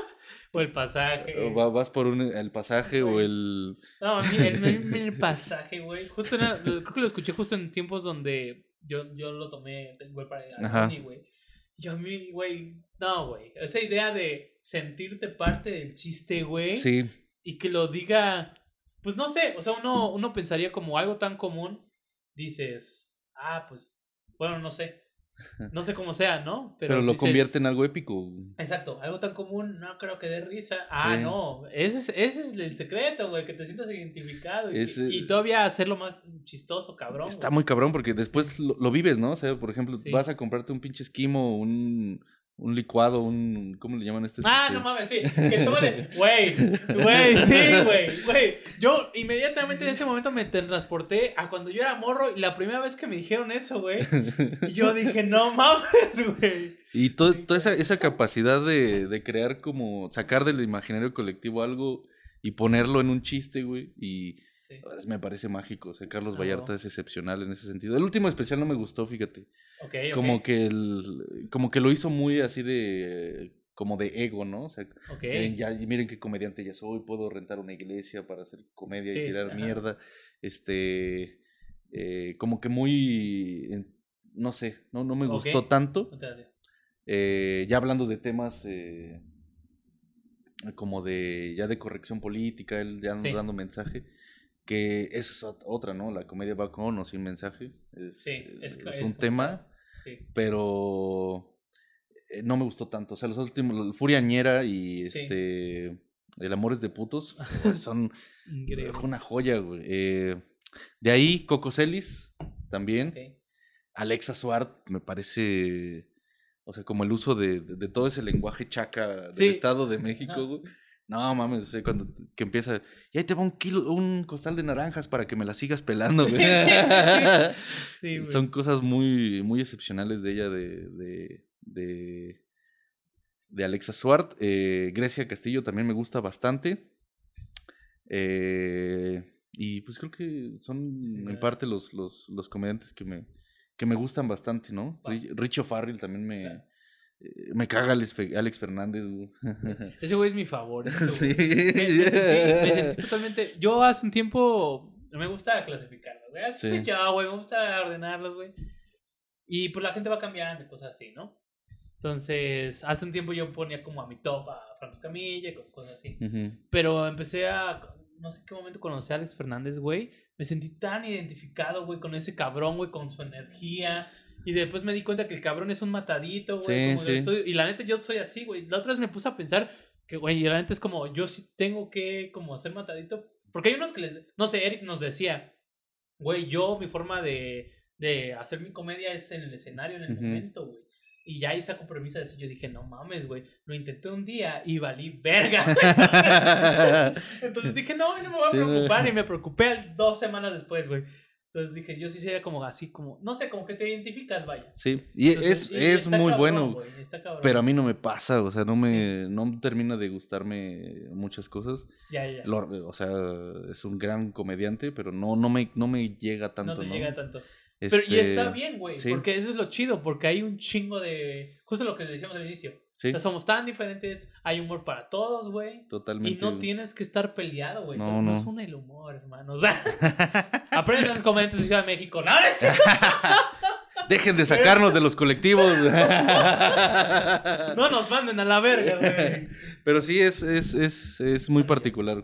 O el pasaje. o va- vas por un, el pasaje o el No, mira, [LAUGHS] el, pasaje, güey. Justo era, creo que lo escuché justo en tiempos donde yo, yo lo tomé, güey, para mí, güey. Y a mí, güey, no, güey. Esa idea de sentirte parte del chiste, güey. sí, Y que lo diga, pues no sé, o sea, uno, uno pensaría como algo tan común, dices, ah, pues, bueno, no sé. No sé cómo sea, ¿no? pero, lo dices, convierte en algo épico. Exacto, algo tan común, no creo que dé risa. Ah, Sí. no, ese es, ese es el secreto, güey, que te sientas identificado y, Ese- y todavía hacerlo más chistoso, cabrón. Está güey. muy cabrón porque después lo, lo vives, ¿no? O sea, por ejemplo, Sí. vas a comprarte un pinche esquimo, un, un licuado, un ¿cómo le llaman a este? Ah, Este, no mames, sí, que [LAUGHS] le... Güey, güey, sí, güey, güey. Yo inmediatamente en ese momento me transporté a cuando yo era morro y la primera vez que me dijeron eso, güey. Y yo dije, no mames, güey. Y toda esa, esa capacidad de, de crear como, sacar del imaginario colectivo algo y ponerlo en un chiste, güey. Y Sí. pues, me parece mágico. O sea, Carlos Ah, Vallarta es excepcional en ese sentido. El último especial no me gustó, fíjate. Como que el, como que lo hizo muy así de, como de ego, ¿no? O sea. Miren, ya, miren qué comediante ya soy, puedo rentar una iglesia para hacer comedia Sí, y tirar mierda. Este, eh, como que muy, no sé, no, no me gustó tanto. Eh, ya hablando de temas eh, como de, ya de corrección política, él ya dando mensaje, que es ot- otra, ¿no? La comedia va con o sin mensaje. Es, Sí, eh, es, es es un tema. Sí. pero eh, no me gustó tanto. O sea, los últimos, Furiañera y Sí. este El Amor es de Putos [LAUGHS] son Increíble. una joya, güey. Eh, de ahí, Coco Celis también. Ok. Alexa Suart me parece, o sea, como el uso de, de- de todo ese lenguaje chaca del Sí. Estado de México, güey. No mames, o sea, cuando que empieza, y ahí te va un kilo, un costal de naranjas para que me las sigas pelando, [LAUGHS] [LAUGHS] güey. Sí, güey. Son cosas muy, muy excepcionales de ella, de, de, de, de Alexa Suart. Eh, Grecia Castillo también me gusta bastante. Eh, y pues creo que son en parte los, los, los comediantes que me, que me gustan bastante, ¿no? Ri- Richo Farrell también me, Claro. Eh, me caga Alex, Alex Fernández. güey. [LAUGHS] Ese güey es mi favorito. güey. Sí. Me, me sentí, me sentí [LAUGHS] totalmente. Yo hace un tiempo me gusta clasificarlos, güey. Así Sí. soy yo, güey. Me gusta ordenarlos, güey. Y pues la gente va cambiando y cosas así, ¿no? Entonces, hace un tiempo yo ponía como a mi top a Franco Camilla cosas así. Ujú. Pero empecé a. No sé qué momento conocí a Alex Fernández, güey. Me sentí tan identificado, güey, con ese cabrón, güey, con su energía. Y después me di cuenta que el cabrón es un matadito, güey. Sí, como sí. estudio. Y la neta, yo soy así, güey. La otra vez me puse a pensar que, güey, y la neta es como, yo sí tengo que, como, ser matadito. Porque hay unos que les. No sé, Eric nos decía, güey, yo, mi forma de, de hacer mi comedia es en el escenario, en el momento, güey. Y ya ahí saco premisa de eso. Yo dije, no mames, güey. Lo intenté un día y valí verga. [LAUGHS] Entonces dije, no, no me voy a preocupar. Y me preocupé dos semanas después, güey. Entonces dije, yo sí sería como así, como, no sé, como que te identificas, vaya. Sí, y es, es muy bueno. pero a mí no me pasa, o sea, no me no termina de gustarme muchas cosas. Ya, ya. o sea, es un gran comediante, pero no, no, me, no me llega tanto. No te llega tanto. Pero y está este, bien, güey, porque eso es lo chido, porque hay un chingo de... Justo lo que decíamos al inicio. O sea, somos tan diferentes, hay humor para todos, güey. Totalmente. Y no tienes que estar peleado, güey. No, no. es un el humor, hermano. O sea, [LAUGHS] aprendan en los comentarios de Ciudad de México. ¡No, [LAUGHS] Dejen de sacarnos de los colectivos. [LAUGHS] no nos manden a la verga, güey. Pero sí, es, es, es, es muy particular.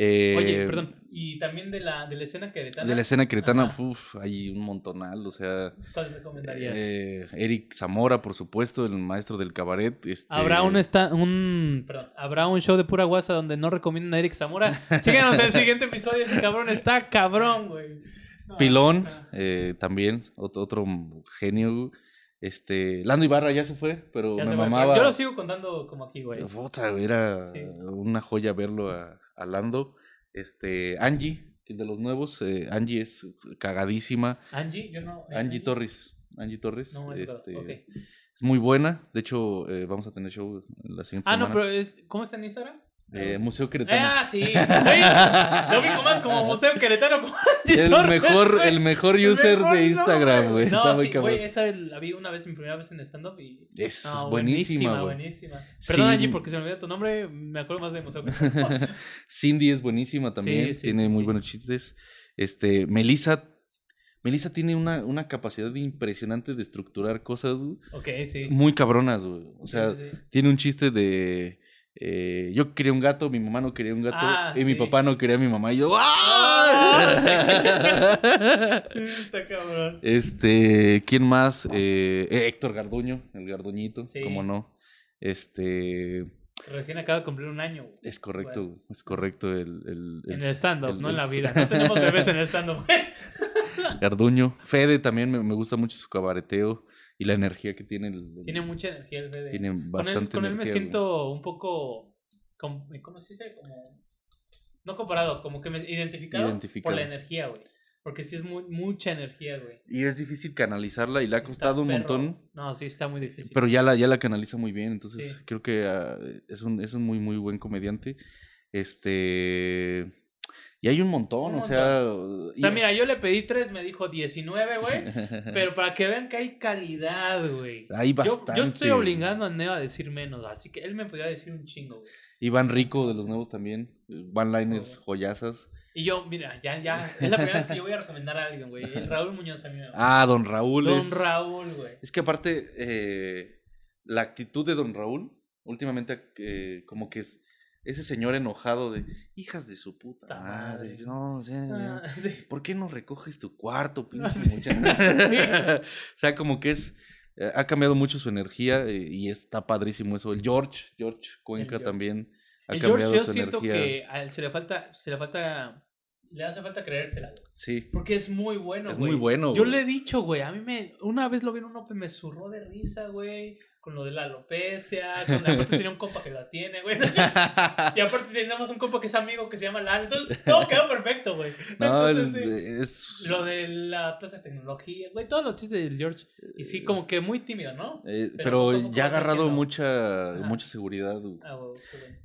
Oye, eh, perdón, y también de la, de la escena queretana. De la escena queretana, uff, hay un montonal, o sea. ¿Cuál recomendarías? Eh, Eric Zamora, por supuesto, el maestro del cabaret. Este... Habrá un, esta, un, perdón, habrá un show de pura guasa donde no recomiendan a Eric Zamora. [LAUGHS] Síganos en el siguiente episodio, ese cabrón está cabrón, güey. Pilón, eh, también, otro, otro genio, este, Lando Ibarra ya se fue, pero me mamaba. Yo lo sigo contando como aquí, güey. era una joya verlo a, Alando, Este, Angie, de los nuevos, eh, Angie es cagadísima. Angie, yo no. Angie, Torres. Angie Torres. No, este, Es muy buena. De hecho, eh, vamos a tener show la siguiente semana. Ah, no, pero ¿cómo está en Instagram? Eh, Museo Queretano. Ah, sí. Lo vi más como Museo Queretano. Como el, mejor, el mejor user de Instagram, güey. No, no sí, güey, esa la vi una vez, mi primera vez en stand-up y... Es buenísima, buenísima. Perdón, Angie, porque se me olvidó tu nombre, me acuerdo más de Museo Queretano. [LAUGHS] Cindy es buenísima también, tiene muy buenos chistes. Este, Melissa... Melissa tiene una, una capacidad impresionante de estructurar cosas, Ok, sí. Muy cabronas, güey. O sea, tiene un chiste de eh, yo quería un gato, mi mamá no quería un gato ah, y mi papá no quería a mi mamá. Y yo, ¡ah! [LAUGHS] está cabrón. Este, ¿quién más? Eh, eh, Héctor Garduño, el Garduñito, cómo no. Este. Recién acaba de cumplir un año. Es correcto, es correcto. El, el, en el stand-up, no en la vida. No tenemos bebés en el stand-up. [LAUGHS] Garduño. Fede también me, me gusta mucho su cabareteo y la energía que tiene el, tiene mucha energía el BD. tiene bastante con él, con él me siento un poco cómo se dice como no comparado como que me identificado, por la energía güey. Porque sí es muy, mucha energía güey. Y es difícil canalizarla y le ha costado un montón. No sí está muy difícil. Pero ya la ya la canaliza muy bien entonces creo que ah, es un es un muy muy buen comediante. Este y hay un montón, o sea. O sea, mira, yo le pedí tres, me dijo 19, güey. [LAUGHS] pero para que vean que hay calidad, güey. Hay bastante. Yo, estoy obligando a Neo a decir menos, así que él me podría decir un chingo, güey. Iván Rico de los nuevos también. One-liners, joyazas. Y yo, mira, ya, ya. Es la primera vez que yo voy a recomendar a alguien, güey. Raúl Muñoz a mí me Ah, don Raúl. Don Raúl, güey. Es que aparte, eh, la actitud de don Raúl, últimamente, eh, como que es ese señor enojado de hijas de su puta madre. No, o sea, ah, ¿por qué no recoges tu cuarto, [LAUGHS] pinche [LAUGHS] o sea, como que es. Eh, ha cambiado mucho su energía eh, y está padrísimo eso. El George, George Cuenca también ha el cambiado George, yo siento que se le falta, se le falta le hace falta creérsela. Sí. Porque es muy bueno, Es muy bueno, Yo le he dicho, güey. A mí me. Una vez lo vi en un Open, me zurró de risa, güey con lo de la alopecia, con, aparte tiene un compa que la tiene, güey. [LAUGHS] y aparte tenemos un compa que es amigo que se llama Lalo. Entonces todo quedó perfecto, güey. No, es... Lo de la plaza de tecnología, güey, todos los chistes del George. Y sí, como que muy tímido, ¿no? Eh, pero, ya ha agarrado mucha, mucha seguridad. Ah,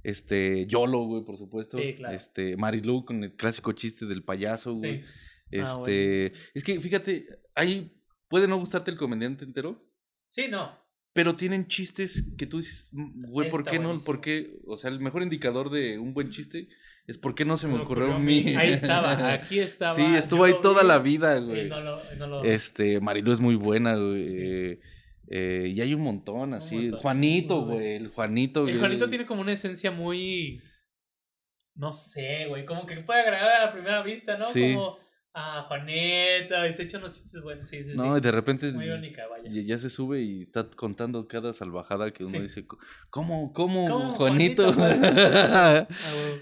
este, Yolo, güey, por supuesto. Sí, claro. Este, Marilu con el clásico chiste del payaso, güey. Ah, este, es que fíjate, ahí puede no gustarte el comediante entero. Sí, no. Pero tienen chistes que tú dices, mm, güey, ¿por qué no? ¿Por qué? O sea, el mejor indicador de un buen chiste es por qué no se me ocurrió a mí. Ahí estaba, [LAUGHS] aquí estaba. Sí, estuvo ahí toda la vida, güey. Este, Marilu es muy buena, güey. Eh, y hay un montón, así. Juanito, güey. El Juanito, El Juanito tiene como una esencia muy. No sé, güey. Como que puede agradar a la primera vista, ¿no? Sí. Como Ah, Juaneta, y se echa unos chistes buenos, sí, sí, No, y de repente Muy única, vaya. ya se sube y está contando cada salvajada que uno dice, ¿cómo, cómo, Juanito? [LAUGHS] Ah,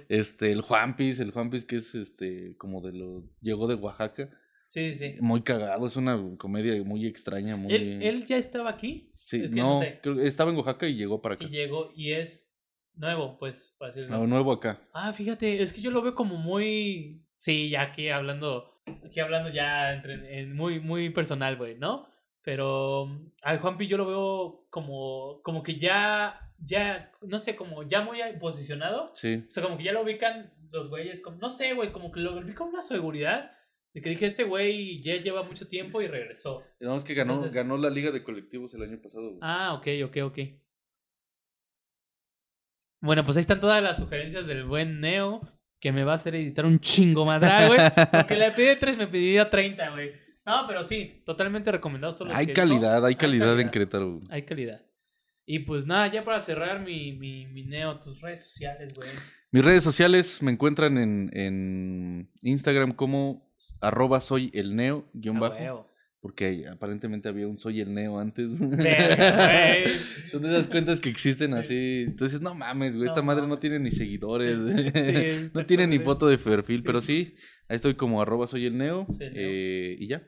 este, el Juanpis, el Juanpis que es este, como de lo, llegó de Oaxaca. Sí, sí. Muy cagado, es una comedia muy extraña, muy... ¿Él, ya estaba aquí? Sí, no, estaba en Oaxaca y llegó para acá. Y llegó, y es nuevo, pues, para decirlo. No, nuevo acá. Ah, fíjate, es que yo lo veo como muy... Sí, ya aquí hablando, aquí hablando ya entre, en muy, muy personal, güey, ¿no? Pero al Juanpi yo lo veo como, como que ya, ya, no sé, como ya muy posicionado. Sí. O sea, como que ya lo ubican los güeyes, como, no sé, güey, como que lo vi con una seguridad de que dije, este güey ya lleva mucho tiempo y regresó. No, es que ganó, ganó la liga de colectivos el año pasado. Ah, ok, ok, ok. Bueno, pues ahí están todas las sugerencias del buen Neo, que me va a hacer editar un chingo madral, güey. Porque le pedí tres, me pidió 30, güey. No, pero sí, totalmente recomendados todos los hay calidad, hay calidad, en Querétaro. Hay calidad. Y pues nada, ya para cerrar mi, mi, mi Neo, tus redes sociales, güey. Mis redes sociales me encuentran en, en Instagram como arroba soy el neo, guion bajo. Porque aparentemente había un soy el neo antes. [LAUGHS] Son esas cuentas que existen así. Entonces, no mames, güey, esta madre [LAUGHS] no tiene ni seguidores. no tiene ni foto de perfil, pero sí, ahí estoy como arroba soy el neo. Eh, y ya.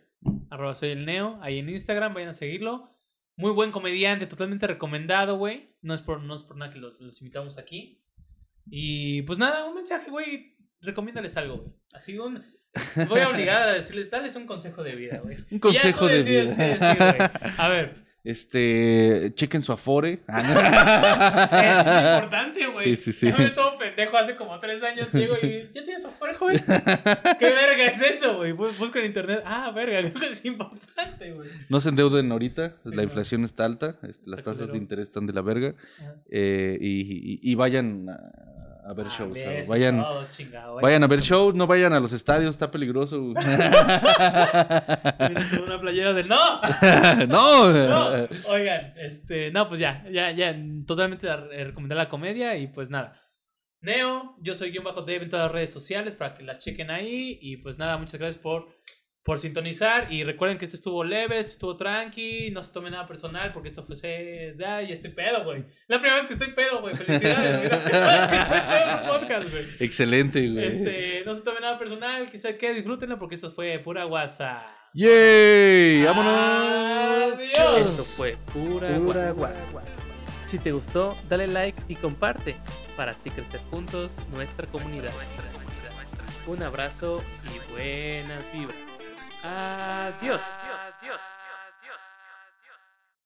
Arroba soy el neo, ahí en Instagram, vayan a seguirlo. Muy buen comediante, totalmente recomendado, güey. No es por, no es por nada que los, los invitamos aquí. Y pues nada, un mensaje, güey. Recomiéndales algo, güey. Así un [LAUGHS] Voy a obligar a decirles, dales un consejo de vida, güey. Un consejo de vida. a ver. Este, chequen su afore. Ah, [LAUGHS] es importante, güey. Sí, sí, sí. Yo me todo pendejo hace como tres años, Diego, y ya tienes afore, joven. ¿Qué verga es eso, güey? Busco en internet. Ah, verga, creo que es importante, güey. No se endeuden ahorita, la inflación está alta, este, las tasas de interés están de la verga. Eh, y, y, y, vayan a a ver ah, shows. vayan, vayan a ver shows, no vayan a los estadios, está peligroso. [LAUGHS] una playera del [LAUGHS] no. no. Oigan, este, no, pues ya, ya, ya, totalmente recomendar la comedia y pues nada. Neo, yo soy guion bajo de en todas las redes sociales para que las chequen ahí y pues nada, muchas gracias por por sintonizar. Y recuerden que esto estuvo leve, esto estuvo tranqui. No se tome nada personal porque esto fue. Ay, estoy pedo, güey. La primera vez que estoy pedo, güey. Felicidades. [LAUGHS] podcast, güey. Excelente, güey. Este, no se tome nada personal. Quizá que disfrútenlo porque esto fue pura WhatsApp. ¡Yay! ¡Vámonos! ¡Adiós! Esto fue pura, pura WhatsApp. Si te gustó, dale like y comparte para así crecer juntos nuestra comunidad. Un abrazo y buenas vibras. Adiós. Adiós.